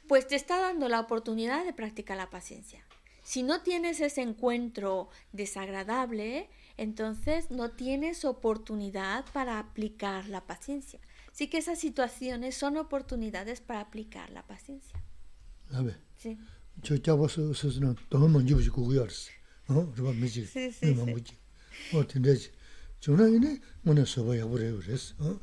Pues te está dando la oportunidad de practicar la paciencia. Si no tienes ese encuentro desagradable, entonces no tienes oportunidad para aplicar la paciencia. Así que esas situaciones son oportunidades para aplicar la paciencia. abe Sí. 저 잡아서 스스로 더 먼저 보지 그거였어. 어? 그거 미지. Sí, sí, 네, sí. 뭐지. 어, 근데지. 저는 뭐는 서봐야 그래 그랬어. 어?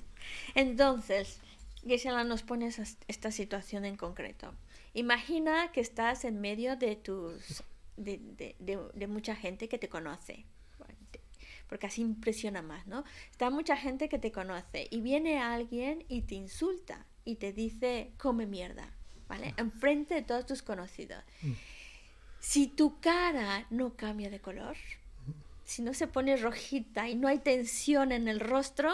Entonces, Geshe-la nos pone esa- esta situación en concreto. Imagina que estás en medio de tus de, de- de- de mucha gente que te conoce. Bueno, te- Porque así impresiona más, ¿no? Está mucha gente que te conoce y viene alguien y te insulta y te dice come mierda, ¿Vale? Enfrente de todos tus conocidos. Si tu cara no cambia de color, si no se pone rojita y no hay tensión en el rostro,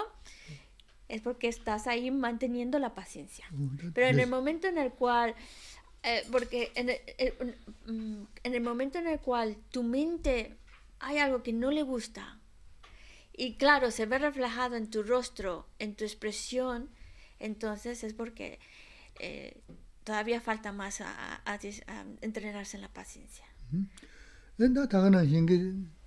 es porque estás ahí manteniendo la paciencia. Pero en el momento en el cual, eh, porque en el, el- mm, en el momento en el cual tu mente hay algo que no le gusta y claro, se ve reflejado en tu rostro, en tu expresión, entonces es porque eh, todavía falta más a, a, a entrenarse en la paciencia. Mm-hmm. Nda tagana hingi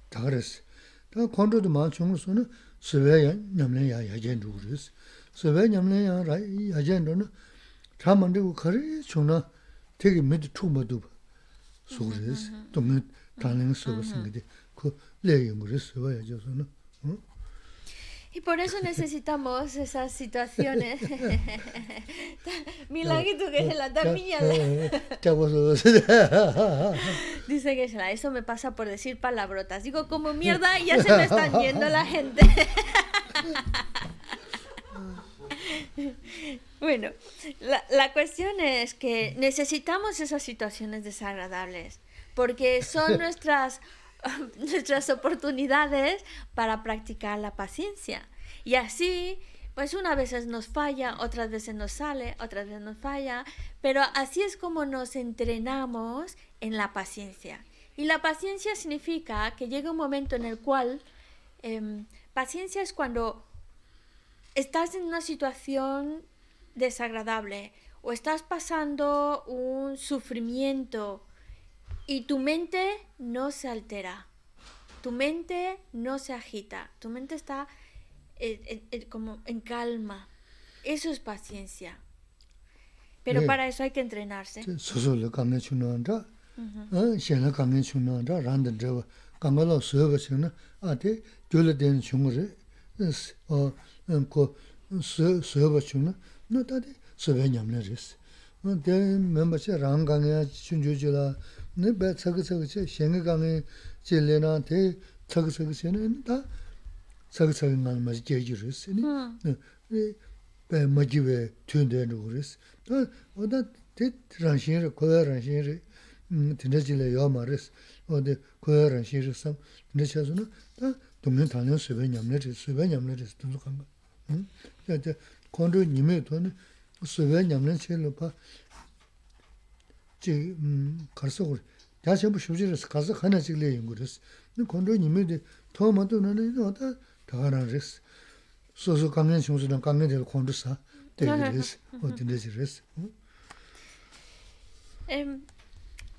tagares. Ta kondo de ma chung su na suwe ya nyamlen ya ya jen ru res. Suwe nyamlen ya ra ya jen ru na cha man de ku khari chung na tegi mid tu ma du su res. Mm-hmm. Tong ne taneng su res mm-hmm. ngi de ku le yung res suwe ya jo su na. Y por eso necesitamos esas situaciones. Milagrito que se la tamilla. Dice que se eso me pasa por decir palabrotas. Digo, como mierda, y ya se me están yendo la gente. bueno, la, la cuestión es que necesitamos esas situaciones desagradables porque son nuestras nuestras oportunidades para practicar la paciencia. Y así, pues unas veces nos falla, otras veces nos sale, otras veces nos falla, pero así es como nos entrenamos en la paciencia. Y la paciencia significa que llega un momento en el cual em, paciencia es cuando estás en una situación desagradable o estás pasando un sufrimiento y tu mente no se altera, tu mente no se agita, tu mente está eh, eh, eh como en calma. Eso es paciencia. Pero para eso hay que entrenarse. nē bē tsaka tsaka che, shengi kāngi che le nā te tsaka tsaka che nē, tā tsaka tsaka ngā mā che jī rīs, bē mā jī bē tūn dēn rū rīs. Tā o tā te rāngshīn rī, kuya rāngshīn rī, tīndā jī le yā mā rīs, o te kuya rāngshīn rī sām, tīndā chā su nā, tā dōngyōn tāngyōn sūbē ñam nē rīs, sūbē ñam nē rīs, tūn su kāngā. Kondrō nīmē tō nē, sūbē ñam nē che lō pā, Em,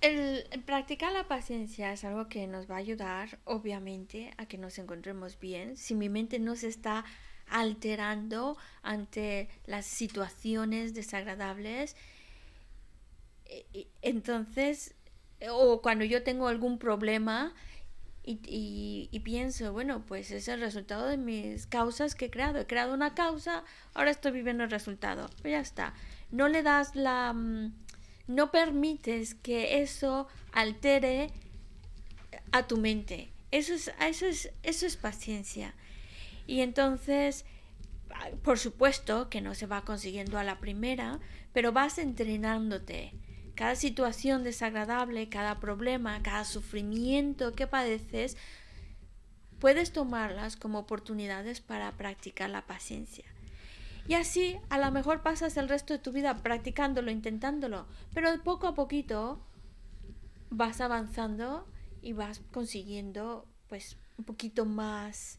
el, practicar la paciencia es algo que nos va a ayudar, obviamente, a que nos encontremos bien. Si mi mente no se está alterando ante las situaciones desagradables, entonces, o cuando yo tengo algún problema y, y, pienso, bueno, pues es el resultado de mis causas que he creado. He creado una causa, ahora estoy viviendo el resultado. Pues ya está. No le das la mm, no permites que eso altere a tu mente. Eso es, eso es, eso es paciencia. Y entonces, por supuesto que no se va consiguiendo a la primera, pero vas entrenándote. Cada situación desagradable, cada problema, cada sufrimiento que padeces, puedes tomarlas como oportunidades para practicar la paciencia. Y así a lo mejor pasas el resto de tu vida practicándolo, intentándolo, pero poco a poquito vas avanzando y vas consiguiendo pues un poquito más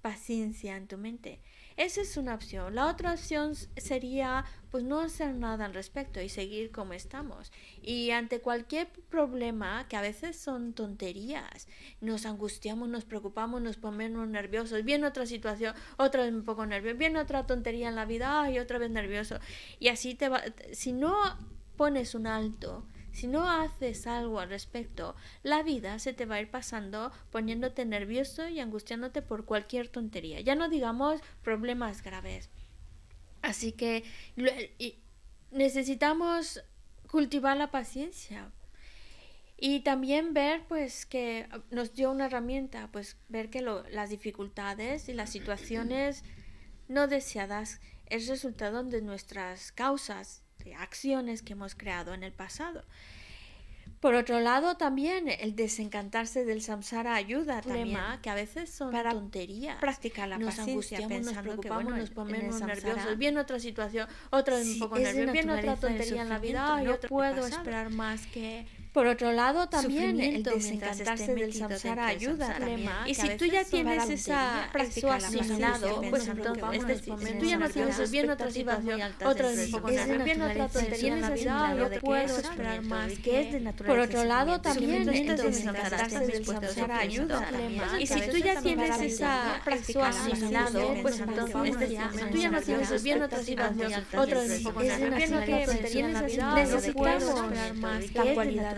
paciencia en tu mente. Esa es una opción. La otra opción sería pues no hacer nada al respecto y seguir como estamos. Y ante cualquier problema, que a veces son tonterías, nos angustiamos, nos preocupamos, nos ponemos nerviosos, viene otra situación, otra vez un poco nervioso, viene otra tontería en la vida, y otra vez nervioso. Y así te va, si no pones un alto, si no haces algo al respecto, la vida se te va a ir pasando poniéndote nervioso y angustiándote por cualquier tontería. Ya no digamos problemas graves. Así que necesitamos cultivar la paciencia. Y también ver, pues, que nos dio una herramienta, pues, ver que las dificultades y las situaciones no deseadas es resultado de nuestras causas acciones que hemos creado en el pasado. Por otro lado, también el desencantarse del samsara ayuda también, que a veces son para tonterías. Practicar la nos paciencia, nos preocupamos, que, nos ponemos nerviosos. Viene otra situación, otra vez un poco nervioso, viene otra tontería en la vida, yo puedo esperar más que por otro lado, también el desencantarse del samsara ayuda. Y si tú ya tienes esa práctica asimilado, pues entonces, si tú ya no tienes bien otra situación, otra bien otra la vida, yo puedo esperar más que es de naturaleza. Por otro lado, también el desencantarse del samsara ayuda. Y si tú ya tienes esa práctica asimilado, pues entonces, si tú ya no tienes bien otra situación, otra bien otra en la vida, necesitamos esperar más es de naturaleza.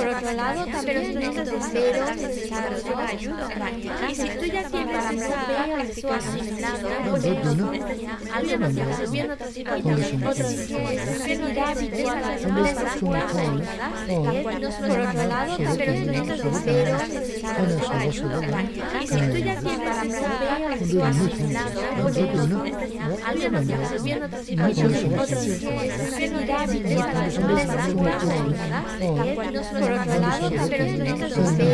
por otro lado, también necesitamos ayuda. Y si tú ya tienes esa situación, otros por otro lado, también necesitamos ayuda. Y si tú ya tienes esa práctica asimilado, alguien nos dice bien otra situación, otros por otro lado, Por otro lado, por otro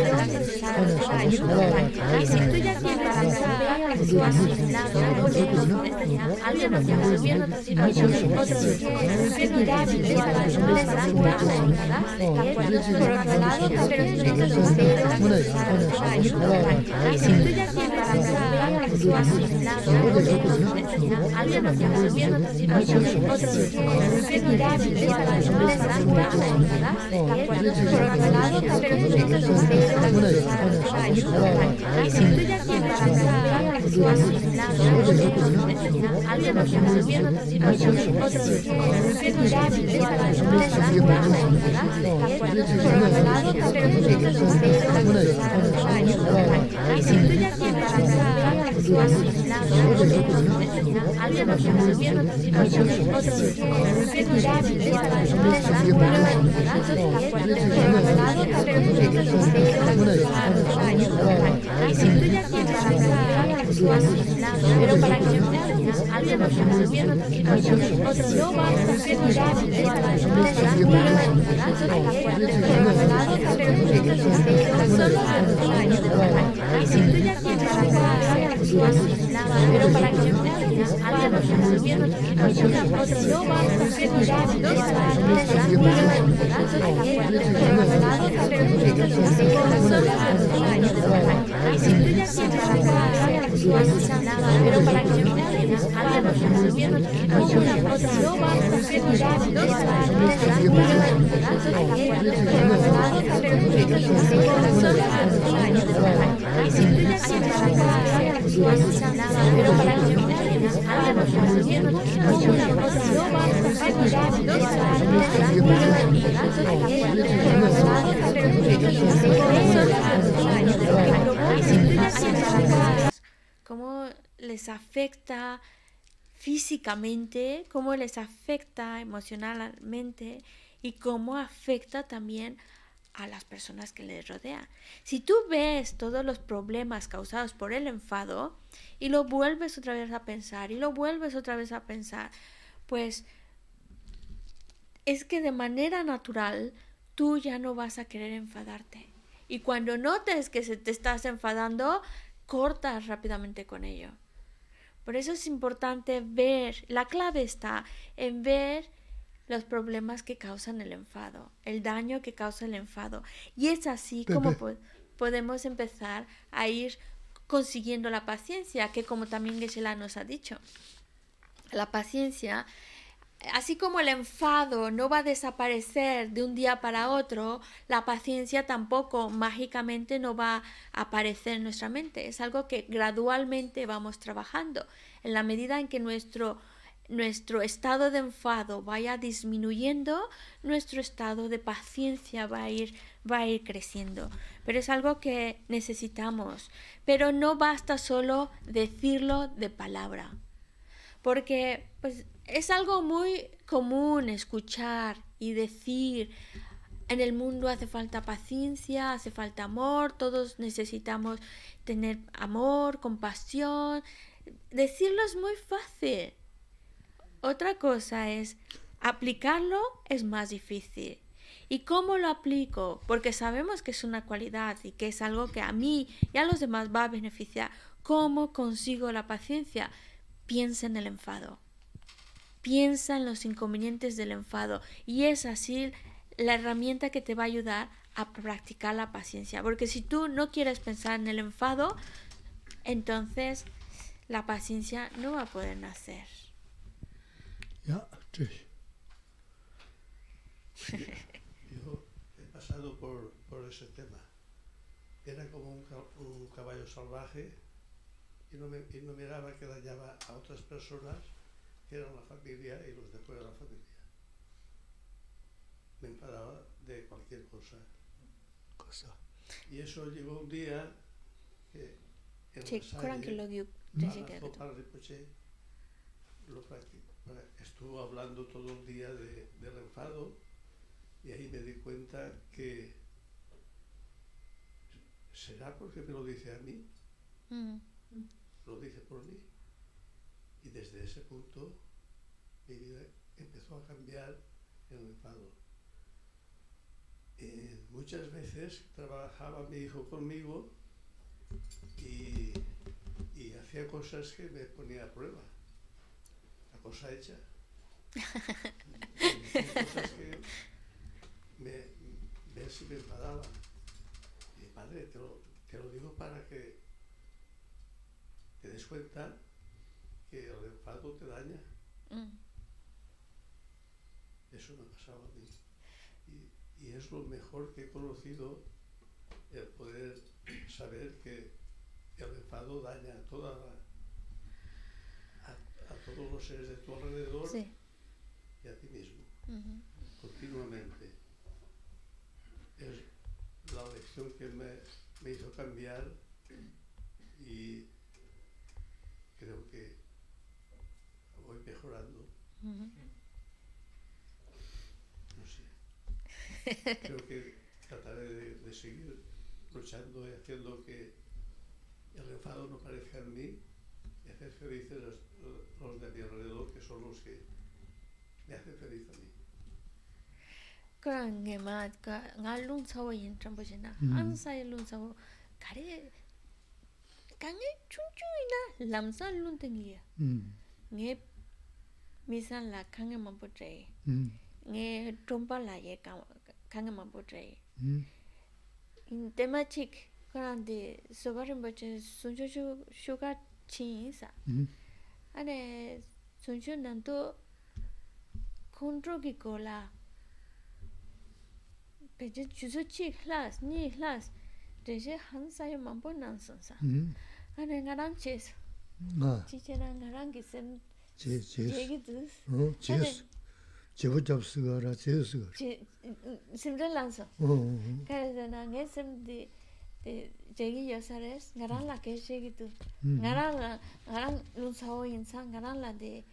la y si tú ya tienes tú asimilado, si tú ya tienes pero para que nos no va a estar ya vive a la y si tú ya tienes tú asimilado, pero para que nos no va a estar ya vive a la y si tú ya tienes tú asimilado, pero para que nos está viendo pero para que alguien les afecta físicamente, cómo les afecta emocionalmente y cómo afecta también a las personas que les rodean. Si tú ves todos los problemas causados por el enfado y lo vuelves otra vez a pensar y lo vuelves otra vez a pensar, pues es que de manera natural tú ya no vas a querer enfadarte. Y cuando notes que se te estás enfadando, cortas rápidamente con ello. Por eso es importante ver, la clave está en ver los problemas que causan el enfado, el daño que causa el enfado. Y es así como podemos empezar a ir consiguiendo la paciencia, que como también Geshe-la nos ha dicho, la paciencia así como el enfado no va a desaparecer de un día para otro, la paciencia tampoco mágicamente no va a aparecer en nuestra mente. Es algo que gradualmente vamos trabajando. En la medida en que nuestro, nuestro estado de enfado vaya disminuyendo, nuestro estado de paciencia va a ir, va a ir creciendo. Pero es algo que necesitamos. Pero no basta solo decirlo de palabra. Porque pues, es algo muy común escuchar y decir, en el mundo hace falta paciencia, hace falta amor, todos necesitamos tener amor, compasión. Decirlo es muy fácil. Otra cosa es aplicarlo es más difícil. ¿Y cómo lo aplico? Porque sabemos que es una cualidad y que es algo que a mí y a los demás va a beneficiar. ¿Cómo consigo la paciencia? Piensa en el enfado piensa en los inconvenientes del enfado y es así la herramienta que te va a ayudar a practicar la paciencia. Porque si tú no quieres pensar en el enfado, entonces la paciencia no va a poder nacer. Ya, sí. Yo he pasado por, por, ese tema. Era como un, un caballo salvaje y no, me, y no miraba que dañaba a otras personas eran la familia y los de fuera de la familia. Me enfadaba de cualquier cosa. cosa. Y eso llegó un día que en sí, que lo dio lo estuvo hablando todo el día de, del enfado y ahí me di cuenta que será porque me lo dice a mí, mm. lo dice por mí. Y desde ese punto mi vida empezó a cambiar en el enfado. Eh, muchas veces trabajaba mi hijo conmigo y, y, hacía cosas que me ponía a prueba. La cosa hecha. cosas que me, ver si me enfadaba. Y padre, te lo, te lo digo para que te des cuenta que el enfado te daña. Mm. Eso me ha pasado a mí. Y, y, es lo mejor que he conocido el poder saber que el enfado daña toda la, todos los seres de tu alrededor Sí. y a ti mismo, continuamente. Es la lección que me, me hizo cambiar y voy mejorando. Ujú. No sé. Creo que trataré de, de seguir luchando y haciendo que el enfado no parezca en mí y hacer felices los, los de mi alrededor, que son los que me hacen feliz a mí. 그런 게막 nga lung sawo yin chambo jina 음. an sa lung sawo kare kange chung chung ina lamsa lung tengi ya 음. mi san la khang ma bu tre nge tompa la ye khang ma bu tre in tema chik karan de sobarim bo chen sunchu chu shuga chin sa ane sunchu nan to kontro ki kola peche chuzo chi khlas ni khlas deje han sayo mambo nan san sa ane ngarang ches chi chena ngarang ki sem 제 제스. jegi dus 어, 제스. 제부 잡스가라 제스가. chi simden lan so 어, 어. kare na nge sem di de jegi yosares ngarang la ke jegi du 음. ngarang la ngarang lun sao yin sa ngarang la de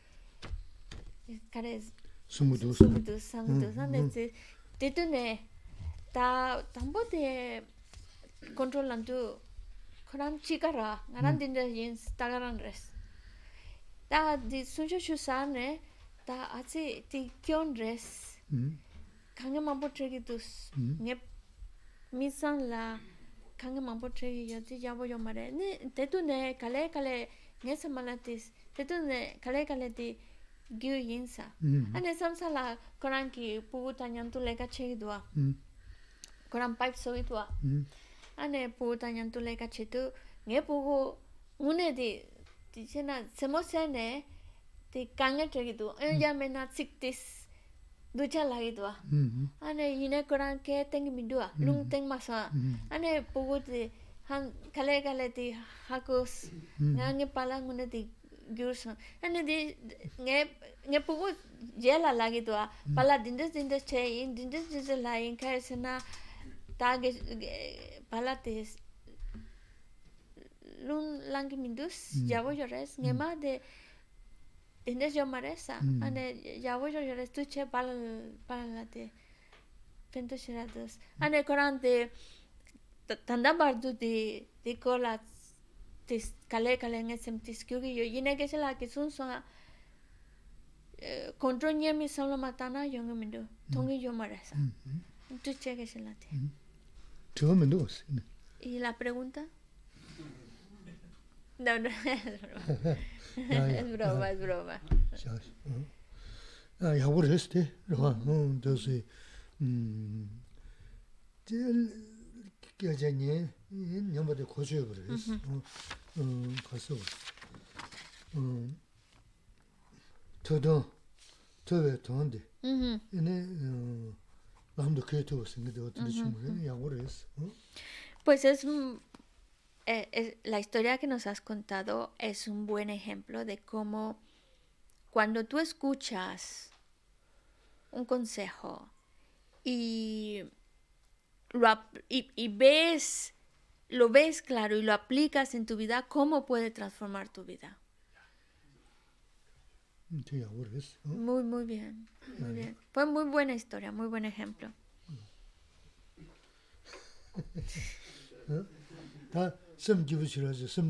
kare 스무두. sumudu sangdu 음, sande 음. zi ditu ne ta tambo de control landu koram chikara ngaran dinde yin tagaran res ta di sunjo shu sa ne ta achi ti kyon res 음. kange mambo tregi dus 음. nge misan la kange mambo tregi yo ti yabo yo mare ne tetu ne kale kale nge samalatis tetu ne kale kale ti gyu yin sa 음. ane samsala koran ki pugu tanyan tu leka chegi dua 음. koran pipe sogi dua 음. ane pugu tanyan tu leka chetu nge pugu une di di chena semo sene di kange chegi du ane ya mena siktis ducha lagi dua 음. ane yine koran ke tengi mindua lung teng masa 음. ane pugu di han kale kale di hakus 음. nga nge pala ngune di gyursan ane di nge nge pugu jela lagi tua pala dindes dindes che in dindes dindes la in kai sena ta ge ge- pala tes lun lang mindus mm. javo ngema de indes yo maresa ane ah, javo jores tu che pal pal ah, la te pentu shirados ane korante tanda bardu di di kola tis kale kale ngesem tis kyugi yo yine geshe la ki sun songa kontro nyemi samlo matana yonge mindu tongi yo maresa tu che geshe la te tu mindu y la pregunta No, no, es broma, es broma. Ya, ya por este, roba, no, entonces, mmm, que ya ni, ni me de coche por eso. Um, caso. Um. Todo todo todo. Mhm. Ne, lamdo que todo se me de otro chimbo, ya por eso. Pues es mm, Eh, la historia que nos has contado es un buen ejemplo de cómo cuando tú escuchas un consejo y, lo, y, y ves, lo ves claro y lo aplicas en tu vida, ¿cómo puede transformar tu vida? Muy, muy bien, muy bien. Fue muy buena historia, muy buen ejemplo. sem jibu sem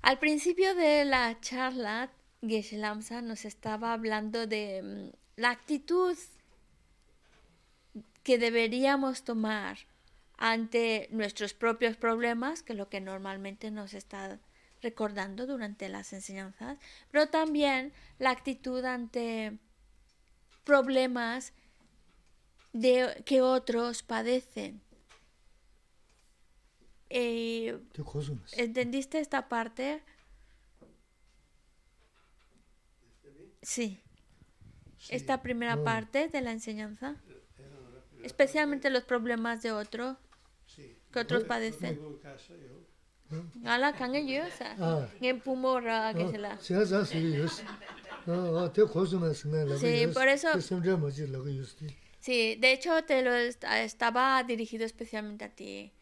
Al principio de la charla, Geshe Lamsa nos estaba hablando de la actitud que deberíamos tomar ante nuestros propios problemas, que es lo que normalmente nos está recordando durante las enseñanzas, pero también la actitud ante problemas de, que otros padecen. Eh, ¿Entendiste esta parte? ¿Este sí. Esta primera parte de la enseñanza especialmente los problemas de otro que otros padecen. Ala ah, kange yosa. Ngen pumo ra que se la. Se sa si yos. Ah, te khosuma sme la. Sí, por eso. Sí, de hecho te lo estaba dirigido especialmente a ti.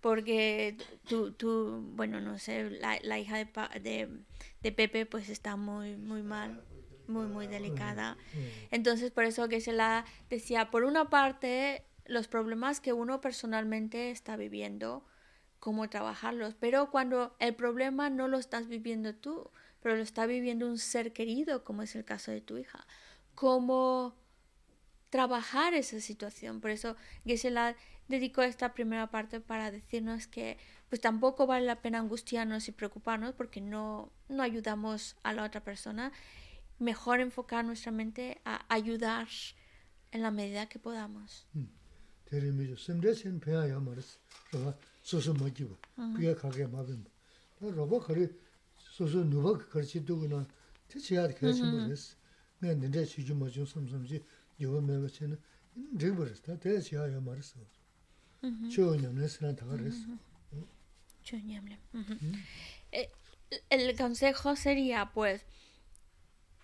Porque tú, tú bueno, no sé, la, la hija de, de, de Pepe pues está muy, muy mal muy, muy delicada. Entonces por eso que se la decía, por una parte, los problemas que uno personalmente está viviendo, cómo trabajarlos, pero cuando el problema no lo estás viviendo tú, pero lo está viviendo un ser querido, como es el caso de tu hija, cómo trabajar esa situación. Por eso Gisela dedicó esta primera parte para decirnos que pues tampoco vale la pena angustiarnos y preocuparnos porque no, no ayudamos a la otra persona mejor enfocar nuestra mente a ayudar en la medida que podamos. El consejo sería, pues,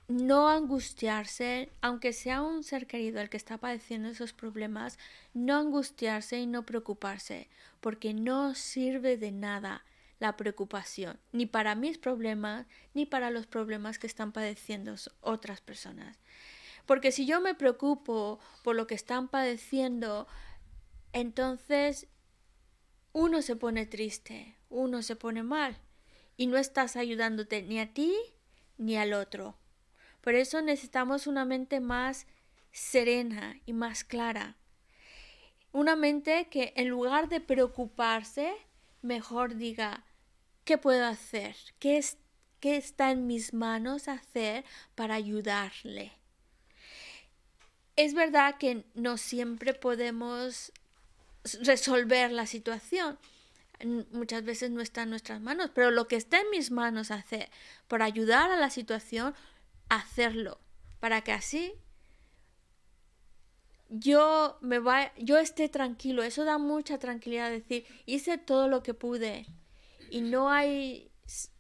no angustiarse, aunque sea un ser querido el que está padeciendo esos problemas, no angustiarse y no preocuparse, porque no sirve de nada la preocupación, ni para mis problemas, ni para los problemas que están padeciendo otras personas. Porque si yo me preocupo por lo que están padeciendo, entonces uno se pone triste, uno se pone mal y no estás ayudándote ni a ti ni al otro. Por eso necesitamos una mente más serena y más clara. Una mente que en lugar de preocuparse, mejor diga, ¿qué puedo hacer? ¿Qué, es, qué está en mis manos hacer para ayudarle? Es verdad que no siempre podemos resolver la situación. Muchas veces no está en nuestras manos, pero lo que está en mis manos hacer por ayudar a la situación, hacerlo, para que así yo me va, yo esté tranquilo. Eso da mucha tranquilidad decir, hice todo lo que pude y no hay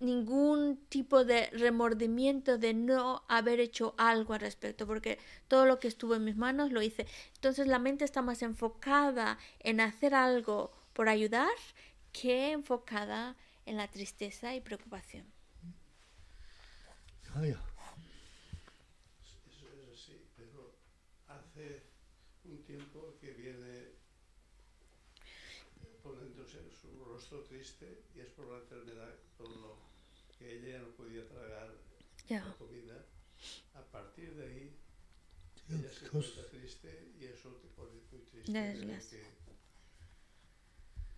ningún tipo de remordimiento de no haber hecho algo al respecto, porque todo lo que estuvo en mis manos lo hice. Entonces la mente está más enfocada en hacer algo por ayudar que enfocada en la tristeza y preocupación. Ya. Comida, a partir de ahí, ella se encuentra triste y eso te pone muy triste. Yes, yes.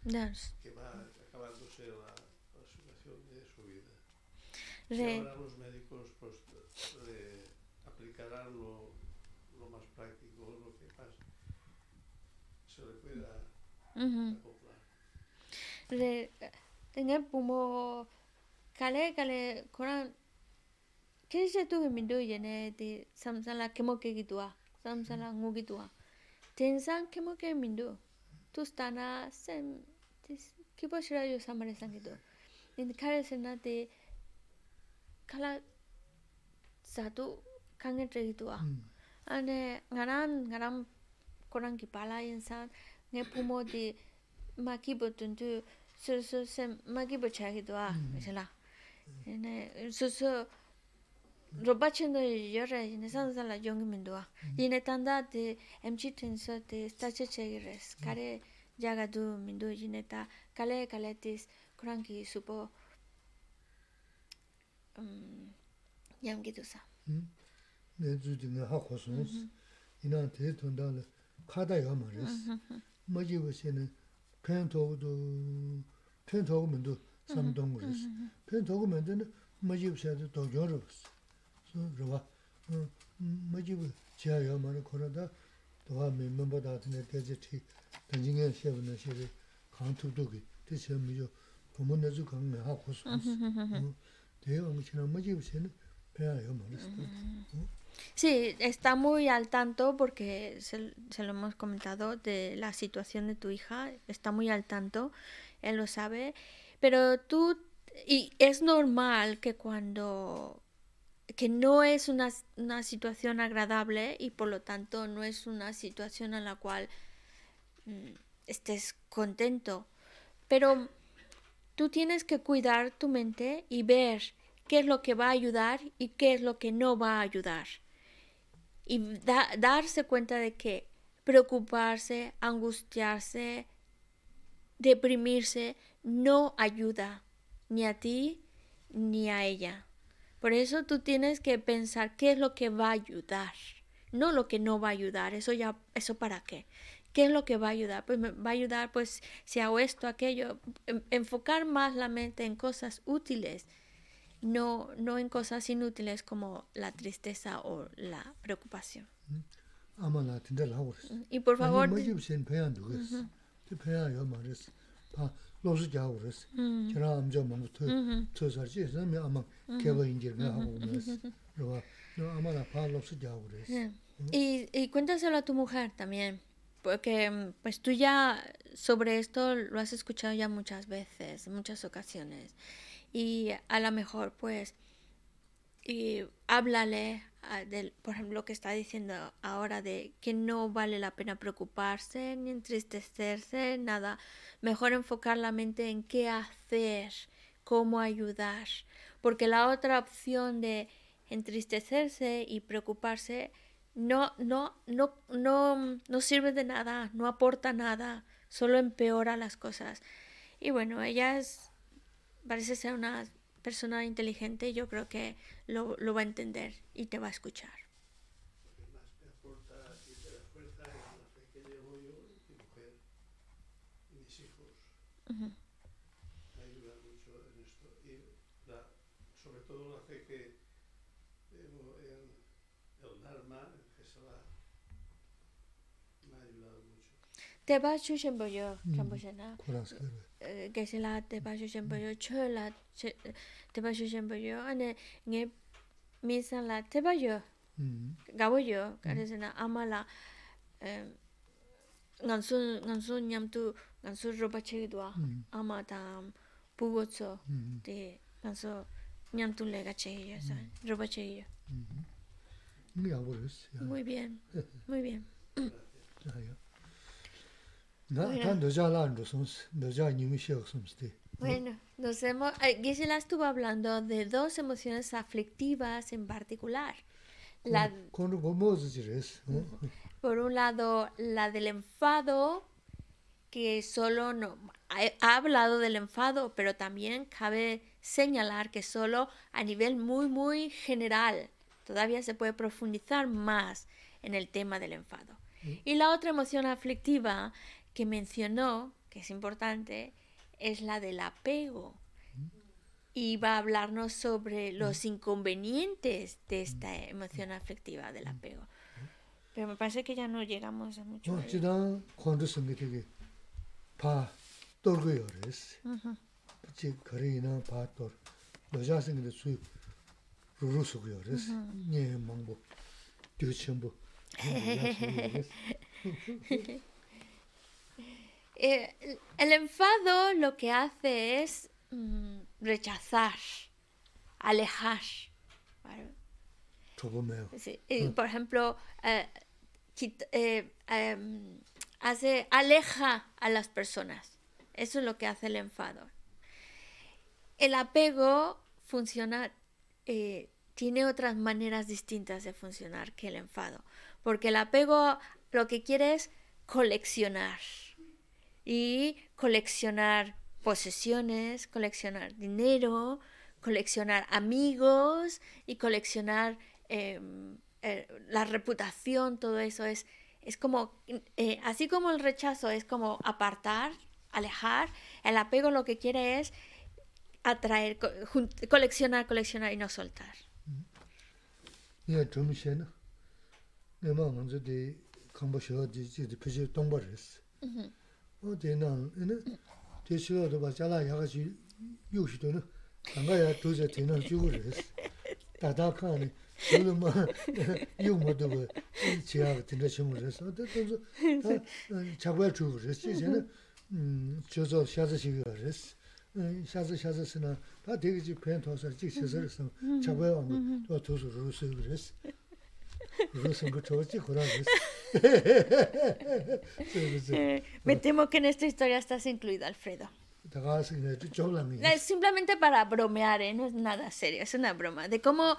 Yes. Que va acabándose la, la situación de su vida. Re... Y ahora los médicos pues, le aplicarán lo, lo más práctico, lo que pasa. Se le pueda uh -huh. acoplar. Re... Tenga como... Kale, kale, koran kenshe tu mi do yene de samsala kemo ke gi dua samsala mm. ngu gi dua tensan kemo ke mi do tu stana sem this kibo shira yo samare sang gi do in kare se na de kala satu kange tre gi dua mm. ane ngaran ngaran korang ki pala insan nge pumo de ma kibo tun tu su su sem ma kibo cha gi dua chala mm. ene su su roba chendo yore ine sansa la yongi mindua mm-hmm. ine tanda de mchi tenso de stache chegres kare jaga du mindu ine ta kale kale tis kurang ki supo um mm, yam gi dusa mm-hmm. ne zu de ne ha khosus mm-hmm. ina te tonda le kada ya ma res. Ma ji wo se ne pen to du pen to mindu samdong res. Pen to mindu ne ma ji wo se do Sí, está muy al tanto porque se, lo hemos comentado de la situación de tu hija, está muy al tanto, él lo sabe, pero tú, y es normal que cuando que no es una, una situación agradable y por lo tanto no es una situación en la cual mm, estés contento, pero tú tienes que cuidar tu mente y ver qué es lo que va a ayudar y qué es lo que no va a ayudar. Y da- darse cuenta de que preocuparse, angustiarse, deprimirse no ayuda ni a ti ni a ella. Por eso tú tienes que pensar qué es lo que va a ayudar, no lo que no va a ayudar, eso ya, eso para qué. ¿Qué es lo que va a ayudar? Pues va a ayudar, pues, si hago esto, aquello, em, enfocar más la mente en cosas útiles, no, no en cosas inútiles como la tristeza o la preocupación. Y por favor... 뭐지 무슨 배안도 그랬어. 그 배아요 말했어. 아 로스 자고 그랬어. 저랑 암저 뭐부터 저 살지 그러면 아마 개버 인지를 하고 그랬어. 그리고 너 아마 나파 로스 자고 그랬어. Sí. Y, y cuéntaselo a tu mujer también, porque mm, pues tú ya sobre esto lo has escuchado ya muchas veces, en muchas ocasiones. Y a lo mejor pues y háblale ah, del, por ejemplo, lo que está diciendo ahora de que no vale la pena preocuparse ni entristecerse, nada. Mejor enfocar la mente en qué hacer, cómo ayudar. Porque la otra opción de entristecerse y preocuparse no, no, no, no, no sirve de nada, no aporta nada, solo empeora las cosas. Y bueno, ella parece ser una persona inteligente yo creo que lo, lo va a entender y te va a escuchar. Lo que más me aporta y me da fuerza es la fe que llevo yo, mi mujer y mis hijos. Me ayuda mucho en esto. Y la- sobre todo la fe que tengo en el Dharma, en Gesala, me ha ayudado mucho. Te va a gexi la tepa shushen poyo, cho la tepa shushen poyo, ane nge mi san la tepa yo, gawo yo, kare zina ama la ngansu, ngansu nyamtu, ngansu roba chegidwa, ama tam bugo tso, di ngansu nyamtu lega chegiyo, roba chegiyo. Muy bien, muy bien. Bueno, nos hemos, eh, Gisela estuvo hablando de dos emociones aflictivas en particular. La, por un lado, la del enfado, que solo no, ha hablado del enfado, pero también cabe señalar que solo a nivel muy, muy general. Todavía se puede profundizar más en el tema del enfado. Y la otra emoción aflictiva que mencionó, que es importante, es la del apego. Y va a hablarnos sobre los inconvenientes de esta emoción aflictiva del apego. Pero me parece que ya no llegamos a mucho. 어, a ello. 지단 콘도 생게 되게 파 돌고요 그랬어. 지 거리나 파돌. 너자 생게 수 루루스고요 그랬어. 예, 망보. 뒤치음보. Eh, el enfado lo que hace es mm, rechazar, alejar. Mm. por ejemplo, eh, eh, em, hace, aleja a las personas. Eso es lo que hace el enfado. El apego funciona, tiene otras maneras distintas de funcionar que el enfado, porque el apego lo que quiere es coleccionar y coleccionar posesiones, coleccionar dinero, coleccionar amigos y coleccionar eh, eh, la reputación, todo eso. Es, es como, eh, así como el rechazo es como apartar, alejar, el apego lo que quiere es atraer, co- coleccionar, coleccionar y no soltar. 쉬나. 내가 먼저 대 컴보셔 지지 표시 동버렸어. 어, 대나. 얘는 제 치료도 봐 잘라 야가지 요시도는 강가야 도저 되는 주고를 다다카니 저는 뭐 용모도 뭐 지하가 된다 싶으면서 그래서 다 자고야 주고를 이제는 음 저저 샤즈시가 그랬어 샤즈 샤즈스나 다 되게 지 펜토서 직시서서 자고야 또 도서로 쓰고 그랬어 Eh, me temo que en esta historia estás incluido, Alfredo. Simplemente para bromear, ¿eh? no es nada serio, es una broma. De cómo,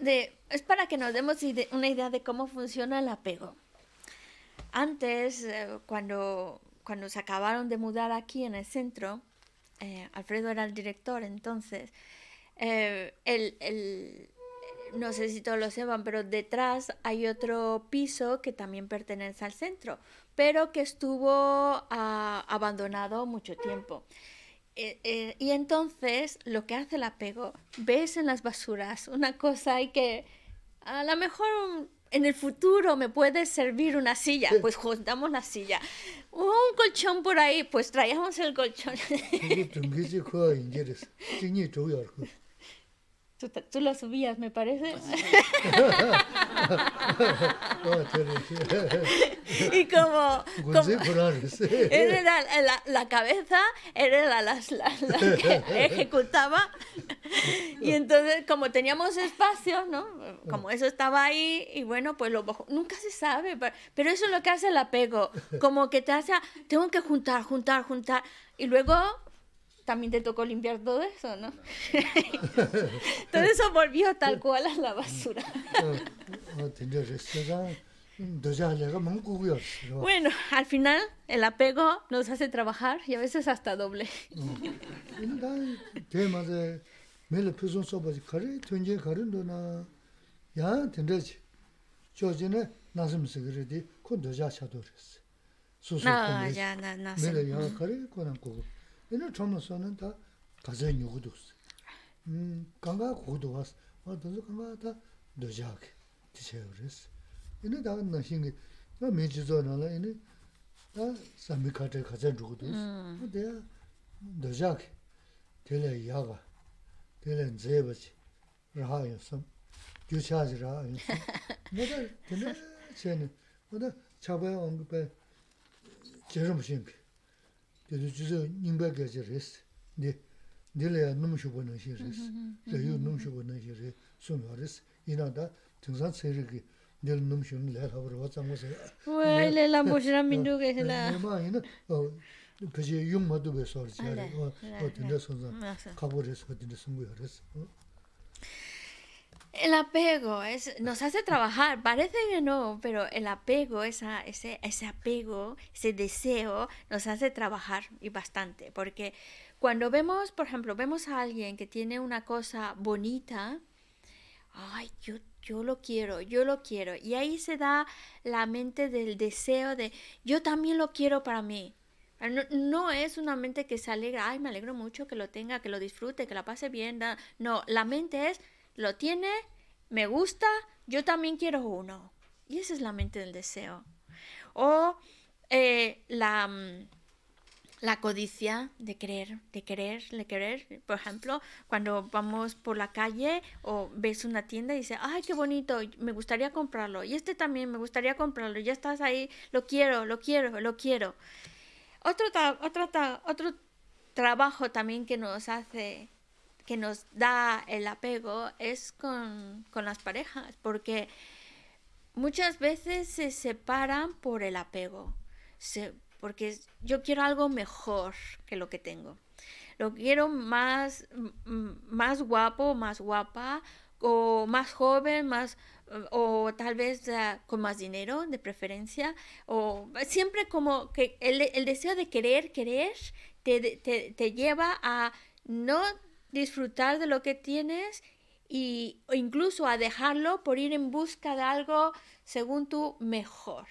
de, es para que nos demos una idea de cómo funciona el apego. Antes, eh, cuando, cuando se acabaron de mudar aquí en el centro, eh, Alfredo era el director entonces, eh, el, el, no sé si todos lo sepan, pero detrás hay otro piso que también pertenece al centro, pero que estuvo ah, abandonado mucho tiempo. Eh, eh, y entonces lo que hace el apego, ves en las basuras una cosa y que a lo mejor un- en el futuro me puede servir una silla, pues juntamos la silla. O un colchón por ahí, pues traíamos el colchón. Tú, tú lo subías, me parece. Pues y como... como él era la, la, cabeza, él era la, la, la, que ejecutaba. Y entonces, como teníamos espacio, ¿no? Como eso estaba ahí, y bueno, pues lo. Nunca se sabe, pero eso es lo que hace el apego. Como que te hace, ah, tengo que juntar, juntar, juntar. Y luego también te tocó limpiar todo eso, ¿no? todo eso volvió tal cual a la basura. bueno, al final el apego nos hace trabajar y a veces hasta doble. No, ya, no, no. 매일 sé. 야 가리 거는 거고. 얘는 처음서는 다 가서 누구도 없어. 음, 강가 고도 왔어. 와도 강가 다 도자게. 지셔 그랬어. 얘는 다 나신게 나 메지조나라 얘는 다 삼미카테 가자 누구도 있어. 근데 도자게. 되래 야가. 되래 제버지. 라하요 섬. 교차지라. 내가 되네. 쟤는 뭐다 차바야 언급해. 제름 신게. 그래서 주저 님백에 저랬어. 네. 내려야 너무 쇼보는 시랬어. 저요 너무 쇼보는 시래. 손어랬어. 이나다 등산 세르기 내일 너무 쇼는 내가 하러 왔다 뭐서. Uy, le la pusieron a mi nuque, se 내 la... 마이는 어 그지 용마도 배서 지 아, 네. 어, 네, 어, 근데 선사 맞아. 가버려서 어딘데 승부야 그랬어. 어? El apego es, nos hace trabajar, parece que no, pero el apego, esa, ese, ese apego, ese deseo, nos hace trabajar y bastante. Porque cuando vemos, por ejemplo, vemos a alguien que tiene una cosa bonita, ay, yo, yo lo quiero, yo lo quiero. Y ahí se da la mente del deseo de, yo también lo quiero para mí. No, no es una mente que se alegra, ay, me alegro mucho que lo tenga, que lo disfrute, que la pase bien. No, la mente es, lo tiene, me gusta, yo también quiero uno. Y esa es la mente del deseo. O eh, la, mm, la codicia de querer, de querer, de querer. Por ejemplo, cuando vamos por la calle o ves una tienda y dices, ay, qué bonito, me gustaría comprarlo. Y este también me gustaría comprarlo. Ya estás ahí, lo quiero, lo quiero, lo quiero. Otro, otro, otro trabajo también que nos hace, que nos da el apego es con, con las parejas, porque muchas veces se separan por el apego, se- porque yo quiero algo mejor que lo que tengo. Lo quiero más, más guapo, más guapa, o más joven, más, o tal vez eh, con más dinero de preferencia, o siempre como que el, el deseo de querer, querer, te, te, te lleva a no disfrutar de lo que tienes y, o incluso a dejarlo por ir en busca de algo según tú mejor.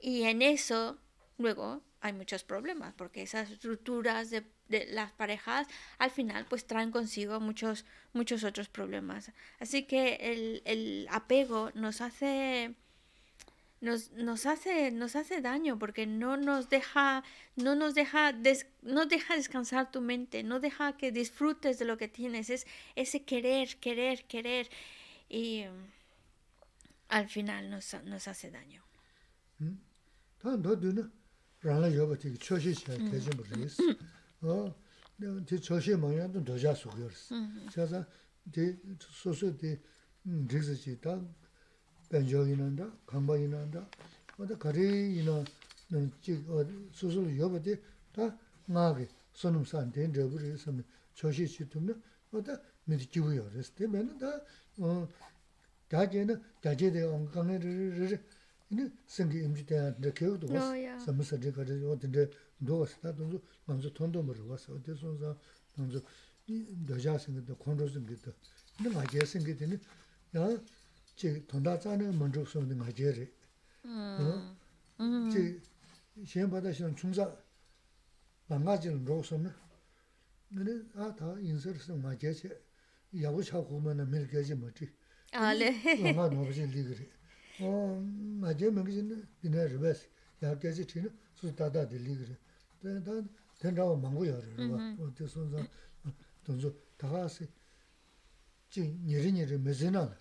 Y en eso, luego, hay muchos problemas, porque esas estructuras de, de las parejas al final pues traen consigo muchos, muchos otros problemas. Así que el, el apego nos hace, nos, nos hace nos hace daño porque no nos deja no nos deja des- no deja descansar tu mente no deja que disfrutes de lo que tienes es ese querer querer querer. Y mm, al final nos, nos hace daño. Ndō tū nā rāngā yōpa tī kī chōshī chā kēchī mō rīs. Tī chōshī mō yā tū dōjā sū yō rīs. Chā sā tī sō sū tī rīksā chī tā bēnchō yī nā ndā, kāmbā yī nā ndā, wā tā kārī yī nā chī sū sū yōpa tī tā ngā kī sō nūm sān tēn rē bū rīs sā mī chōshī chī tū nā wā tā mī tī jī bū yō rīs. Tī mē nā tā dā jē nā dā jē tē āng kāng rī rī rī rī 이네 생기 임지대 데 교도 어, was 야. 삼서 데 가지 어딘데 도스 다 돈도 먼저 돈도 모르 와서 어디서서 먼저 이 여자 생기도 콘도 생기도 근데 맞게 생기더니 야 제 돈다 짜는 먼저 손는 맞게래 어 제, 시험 받으시는 중사 망가지는 로서는 근데 아다 인서를 쓰는 맞게지 야구 차고 오면은 밀게지 뭐지 Ale. mamá no pues el ligre o maje me gine dine rebes ya que se tiene su tada de ligre de da tendrá mango ya re va o te son za entonces tagase ji niri niri mezena ni mo sin de ne ya da sam da ni 지 nyeri nyeri mezina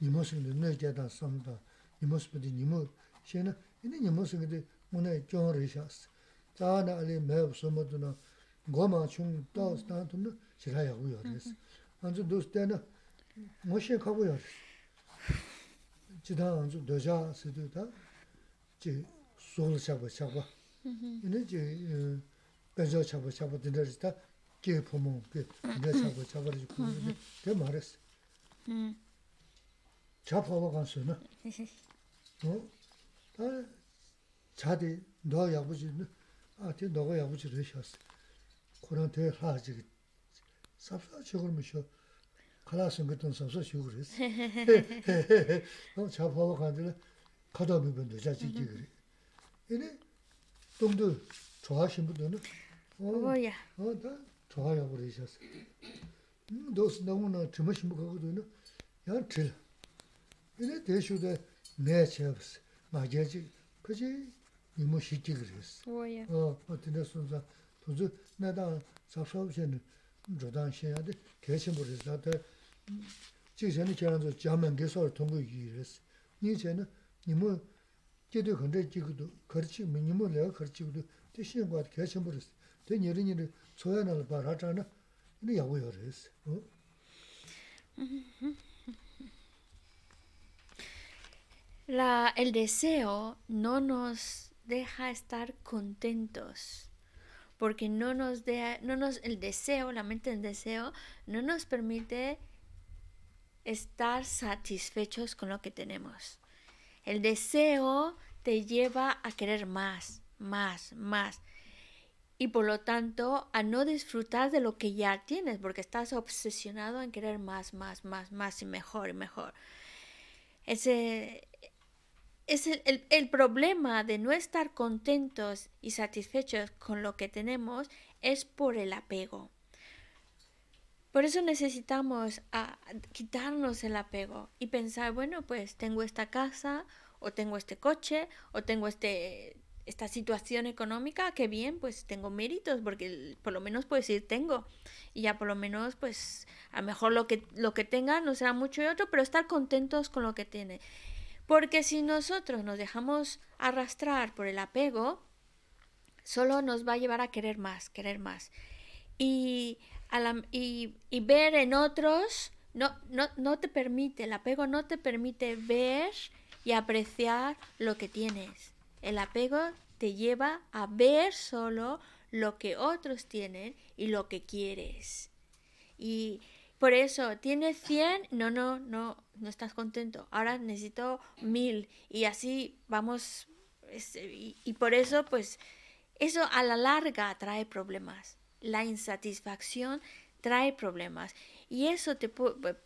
nimo sikde nui jeda samda nimo sikde nimo shena ini nimo sikde munay e kyon rishas tsaana ali meb sumadu na goma chung tao stana tumna shiraya gu yoris anzu dus tena moshe kabu yoris jida anzu doja sidu ta ji sol chakba chakba ini ji bezo chakba chakba dindaris ta 아 잡아 이제 지 배저 잡아 잡아 된다지다 게 포모 게 내가 잡아 잡아 주고 그 말했어 Mm. 잡아봐 간서는 어? 다 자디 너 야부지는 아, 대 너가 야부지를 하셨어. 그런 대 하지. 삽사 저걸 쉬어. 칼라스 같은 삽사 쉬어 그랬어. 어, 잡아봐 간들 가다 보면 되자 지지 그래. 이네 동도 좋아하신 분들은 어, Voy a. 어, 다 좋아요 그러셨어. 음, 너스 너무나 주무신 분 거거든요. 야, 들. 이래 대슈데 내 쳄스. 마제지. 그지 이모 시지 그랬어. Voy a. 어, 어떤 순서 도저 내가 잡사오시는 조단 해야돼. 개신 버리서 다 지전에 저한테 자면 개설 통고 이랬어. 이제는 이모 제대로 근데 지금도 그렇지 미니모 내가 그렇지도 대신 거 개신 버렸어. 대 니르니르 tsuya nal bara chana, ini yawu yaw res. La, el deseo no nos deja estar contentos, porque no nos deja, no nos, el deseo, la mente del deseo, no nos permite estar satisfechos con lo que tenemos. El deseo te lleva a querer más, más, más. Y por lo tanto, a no disfrutar de lo que ya tienes, porque estás obsesionado en querer más, más, más, más y mejor y mejor. Ese es el, el- el problema de no estar contentos y satisfechos con lo que tenemos es por el apego. Por eso necesitamos a- quitarnos el apego y pensar, bueno, pues tengo esta casa, o tengo este coche, o tengo este esta situación económica, que bien, pues tengo méritos, porque por lo menos puedo decir tengo. Y ya por lo menos, pues, a lo mejor lo que, lo que tenga no será mucho y otro, pero estar contentos con lo que tiene. Porque si nosotros nos dejamos arrastrar por el apego, solo nos va a llevar a querer más, querer más. Y, a la- y ver en otros no, no, no te permite, el apego no te permite ver y apreciar lo que tienes. El apego te lleva a ver solo lo que otros tienen y lo que quieres. Y por eso, tienes 100, no, no, no, no estás contento. Ahora necesito 1000 y así vamos. es- y, y por eso, pues, eso a la larga trae problemas. La insatisfacción trae problemas. Y eso te pu-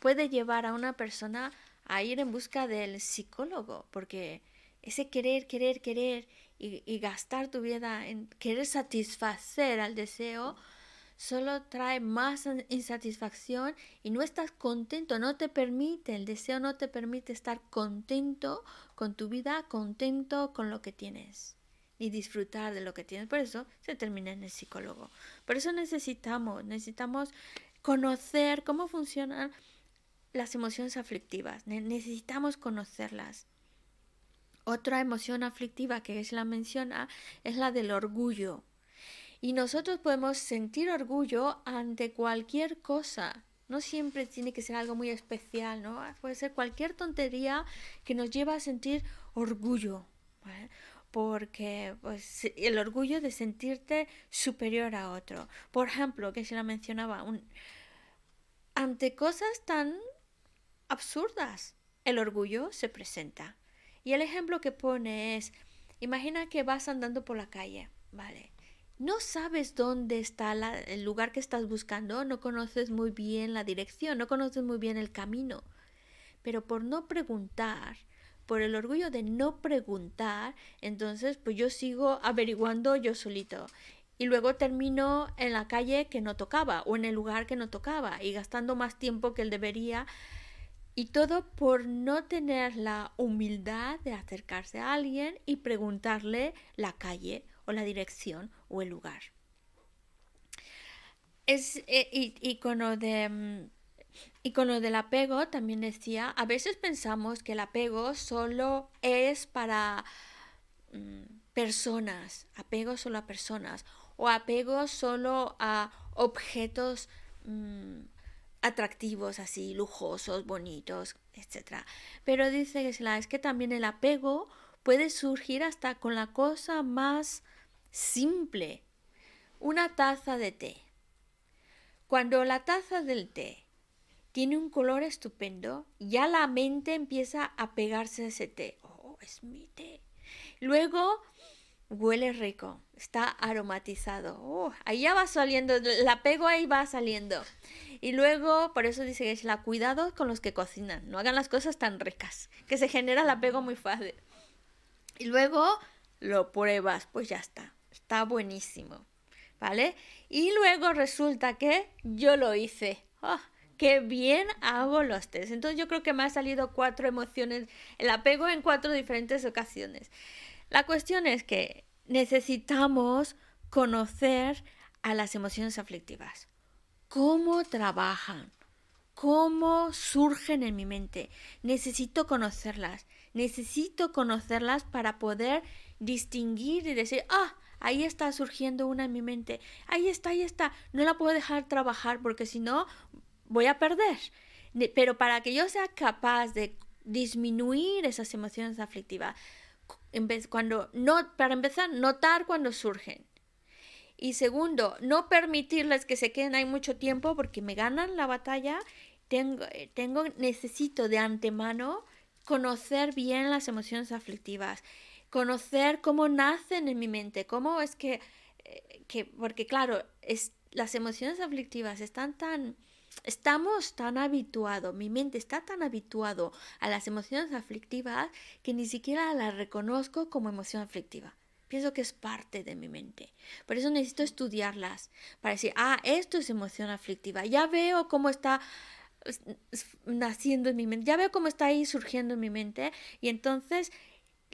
puede llevar a una persona a ir en busca del psicólogo, porque ese querer, querer, querer y, y gastar tu vida en querer satisfacer al deseo solo trae más insatisfacción y no estás contento, no te permite, el deseo no te permite estar contento con tu vida, contento con lo que tienes y disfrutar de lo que tienes. Por eso se termina en el psicólogo. Por eso necesitamos, necesitamos conocer cómo funcionan las emociones aflictivas. necesitamos conocerlas. Otra emoción aflictiva que se la menciona es la del orgullo. Y nosotros podemos sentir orgullo ante cualquier cosa. No siempre tiene que ser algo muy especial, ¿no? Puede ser cualquier tontería que nos lleva a sentir orgullo. Porque pues, el orgullo de sentirte superior a otro. Por ejemplo, que se la mencionaba, ante cosas tan absurdas, el orgullo se presenta. Y el ejemplo que pone es, imagina que vas andando por la calle, ¿vale? no sabes dónde está el lugar que estás buscando, no conoces muy bien la dirección, no conoces muy bien el camino. Pero por no preguntar, por el orgullo de no preguntar, entonces pues yo sigo averiguando yo solito. Y luego termino en la calle que no tocaba o en el lugar que no tocaba y gastando más tiempo que él debería. Y todo por no tener la humildad de acercarse a alguien y preguntarle la calle o la dirección o el lugar. Es, eh, y, con lo de, mm, y con lo del apego también decía, a veces pensamos que el apego solo es para mm, personas, apego solo a personas o apego solo a objetos mm, atractivos, así, lujosos, bonitos, etc. Pero dice que es que también el apego puede surgir hasta con la cosa más simple. Una taza de té. Cuando la taza del té tiene un color estupendo, ya la mente empieza a pegarse a ese té. Oh, es mi té. Luego huele rico, está aromatizado. Oh, ahí ya va saliendo, el apego ahí va saliendo. Y luego, por eso dice que la cuidado con los que cocinan, no hagan las cosas tan ricas, que se genera el apego muy fácil. Y luego lo pruebas, pues ya está está buenísimo, ¿vale? Y luego resulta que yo lo hice. ¡Oh, ¡Qué bien hago los test! Entonces yo creo que me ha salido cuatro emociones, el apego en cuatro diferentes ocasiones. La cuestión es que necesitamos conocer a las emociones aflictivas. ¿Cómo trabajan? ¿Cómo surgen en mi mente? Necesito conocerlas. Necesito conocerlas para poder distinguir y decir, ah, ahí está surgiendo una en mi mente, ahí está, ahí está, no la puedo dejar trabajar porque si no voy a perder. Pero para que yo sea capaz de disminuir esas emociones aflictivas, cuando no, para empezar, notar cuando surgen. Y segundo, no permitirles que se queden ahí mucho tiempo porque me ganan la batalla. Tengo, tengo, necesito de antemano conocer bien las emociones aflictivas conocer cómo nacen en mi mente, cómo es que, eh, que porque claro, es, las emociones aflictivas están tan, estamos tan habituados, mi mente está tan habituado a las emociones aflictivas que ni siquiera las reconozco como emoción aflictiva. Pienso que es parte de mi mente. Por eso necesito estudiarlas para decir, ah, esto es emoción aflictiva. Ya veo cómo está naciendo en mi mente, ya veo cómo está ahí surgiendo en mi mente y entonces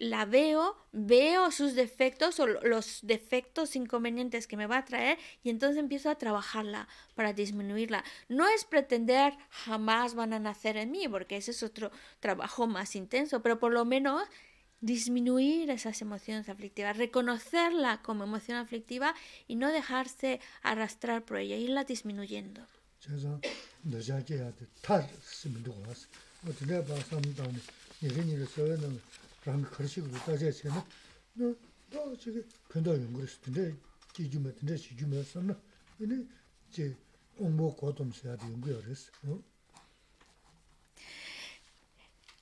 la veo, veo sus defectos o los defectos inconvenientes que me va a traer y entonces empiezo a trabajarla para disminuirla. No es pretender jamás van a nacer en mí, porque ese es otro trabajo más intenso, pero por lo menos disminuir esas emociones aflictivas, reconocerla como emoción aflictiva y no dejarse arrastrar por ella, irla disminuyendo.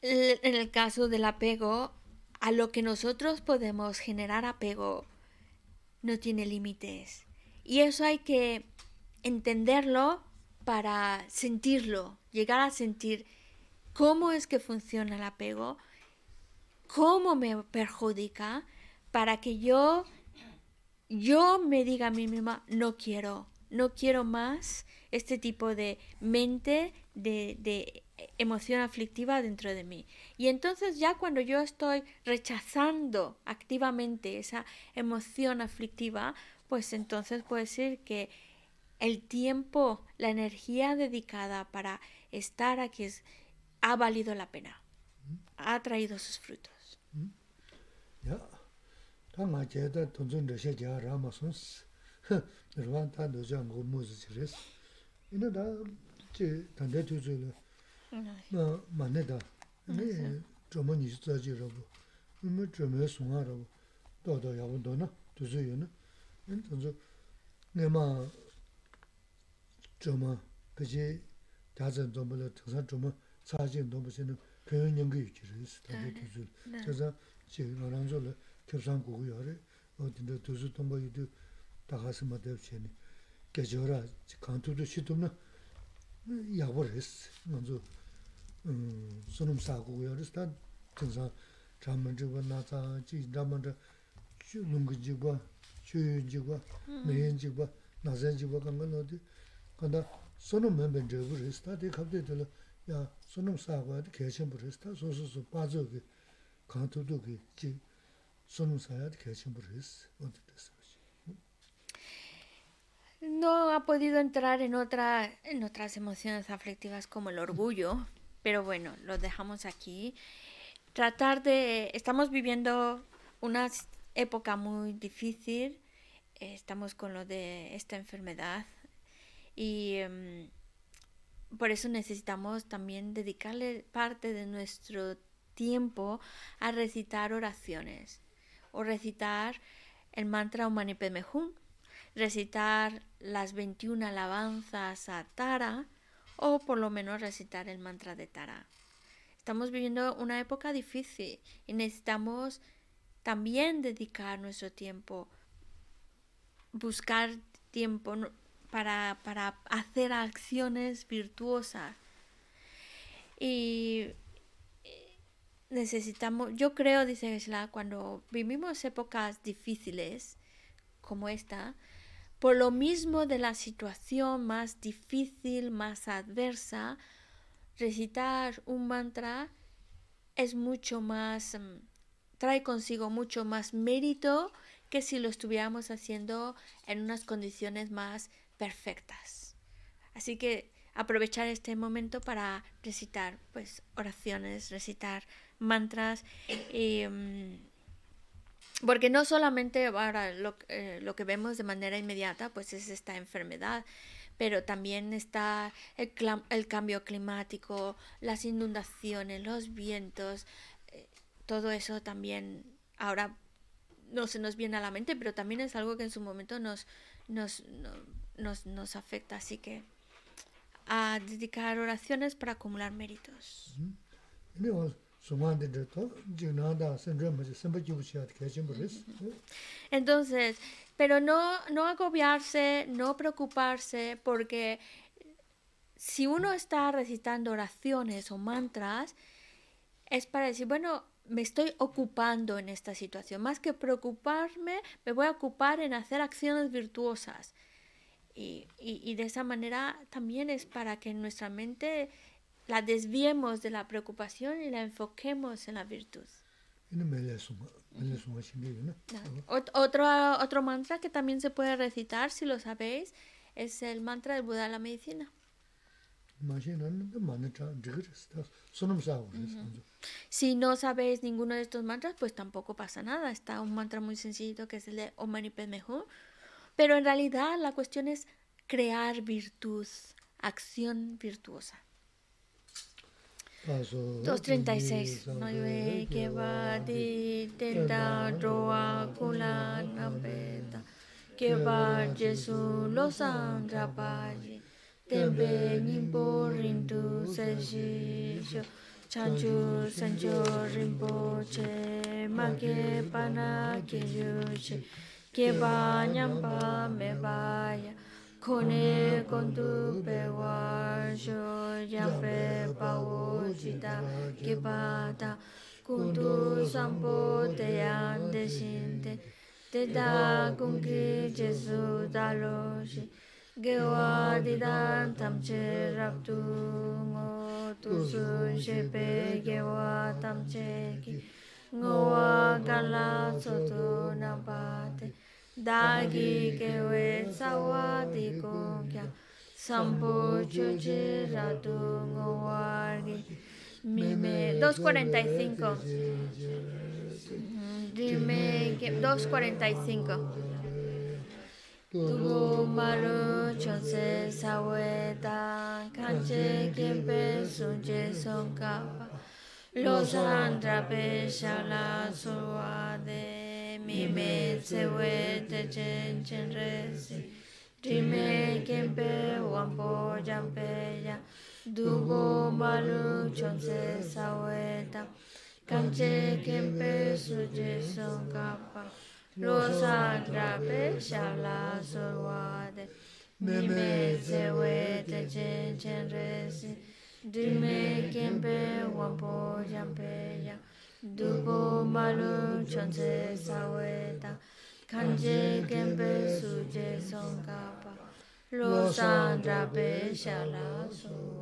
En el caso del apego, a lo que nosotros podemos generar apego no tiene límites. Y eso hay que entenderlo para sentirlo, llegar a sentir cómo es que funciona el apego cómo me perjudica para que yo, yo me diga a mí misma, no quiero, no quiero más este tipo de mente, de, de emoción aflictiva dentro de mí. Y entonces ya cuando yo estoy rechazando activamente esa emoción aflictiva, pues entonces puedo decir que el tiempo, la energía dedicada para estar aquí es, ha valido la pena, ha traído sus frutos. 야 다마 제다 돈전 러시아 자 라마스.스 르완타 도장 고무즈 지레스 이나다 제 단대 투즈르 나 만네다. 네 저머니 자지라고. 뭐 저머 송하라고. 도도 야본도나? 두즈요나? 인던저 내마 저머 그지? 다전 좀 벌어 특산 좀 사진 너무 쓰는 표현 연구 유지를 단대 투즈 그래서 지금 노란졸 교산 고고요래. 어딘데 도수 동바이도 다 가서 맞대치니. 계절아 간투도 시도나. 야버스 먼저 음 소놈 사고고요래. 다 전사 잠만지고 나자 지 잠만지 주능지고 주지고 내연지고 나전지고 간건 어디? 간다. 소놈 멤버 저버스 다 갑대들 야 소놈 사고한테 개선 버스 다 소소소 빠져게. No ha podido entrar en, otra, en otras emociones aflictivas como el orgullo, pero bueno, lo dejamos aquí. Tratar de... Estamos viviendo una época muy difícil, estamos con lo de esta enfermedad y em, por eso necesitamos también dedicarle parte de nuestro tiempo a recitar oraciones o recitar el mantra Om Mani Padme Hum, recitar las 21 alabanzas a Tara o por lo menos recitar el mantra de Tara. Estamos viviendo una época difícil y necesitamos también dedicar nuestro tiempo, buscar tiempo para, para hacer acciones virtuosas. Y necesitamos, yo creo, dice Geshe-la, cuando vivimos épocas difíciles como esta, por lo mismo de la situación más difícil, más adversa, recitar un mantra es mucho más, mm, trae consigo mucho más mérito que si lo estuviéramos haciendo en unas condiciones más perfectas. Así que aprovechar este momento para recitar pues oraciones, recitar mantras mm, porque no solamente ahora lo, eh, lo que vemos de manera inmediata pues es esta enfermedad, pero también está el, el cambio climático, las inundaciones, los vientos, eh, todo eso también ahora no se nos viene a la mente, pero también es algo que en su momento nos, nos, no- nos, nos afecta. Así que a dedicar oraciones para acumular méritos. Entonces, pero no, no agobiarse, no preocuparse, porque si uno está recitando oraciones o mantras, es para decir, bueno, me estoy ocupando en esta situación. Más que preocuparme, me voy a ocupar en hacer acciones virtuosas. Y, y- y de esa manera también es para que nuestra mente la desviemos de la preocupación y la enfoquemos en la virtud. Otro, otro mantra que también se puede recitar, si lo sabéis, es el mantra del Buda de la medicina. Si no sabéis ninguno de estos mantras, pues tampoco pasa nada. Está un mantra muy sencillito que es el de Om Mani Padme Hum. Pero en realidad la cuestión es crear virtud, acción virtuosa. Ta so 236. No llueve que va de tenta roa kula nampeta. Que va Jesús los andrapaye. Tempe nimpo rintu se shisho. Chanchu sancho rinpoche. Ma que pana que yuche. Que va nyampa me vaya. Kone kontu pewa sho yape pao chita da kipata kuntu sampo te yande shinte te da kunki jesu daloshi gewa didan tamche raptu ngo tu su shepe gewa tamche ki ngowa kala sotu nabate dagi gewe sawa di kongkya. Sampo chuchi ratu ngowargi mime 245 dime 245 Tugu malu chonse sawe dan kanche kiempe sunche sonkapa Los andrape shala suwa de mi me sewe te chen chen resi Dime kiempe wampo jampe ya Dugo malu chonse sawe dan kanche kiempe sunche sonkapa Rosa drape shala sorwade Mime sewe te chen chen resi Dime kempe wampo jampe ya dubo malum chonje saweta kanje kembe suje songkapa lo sandra be shala so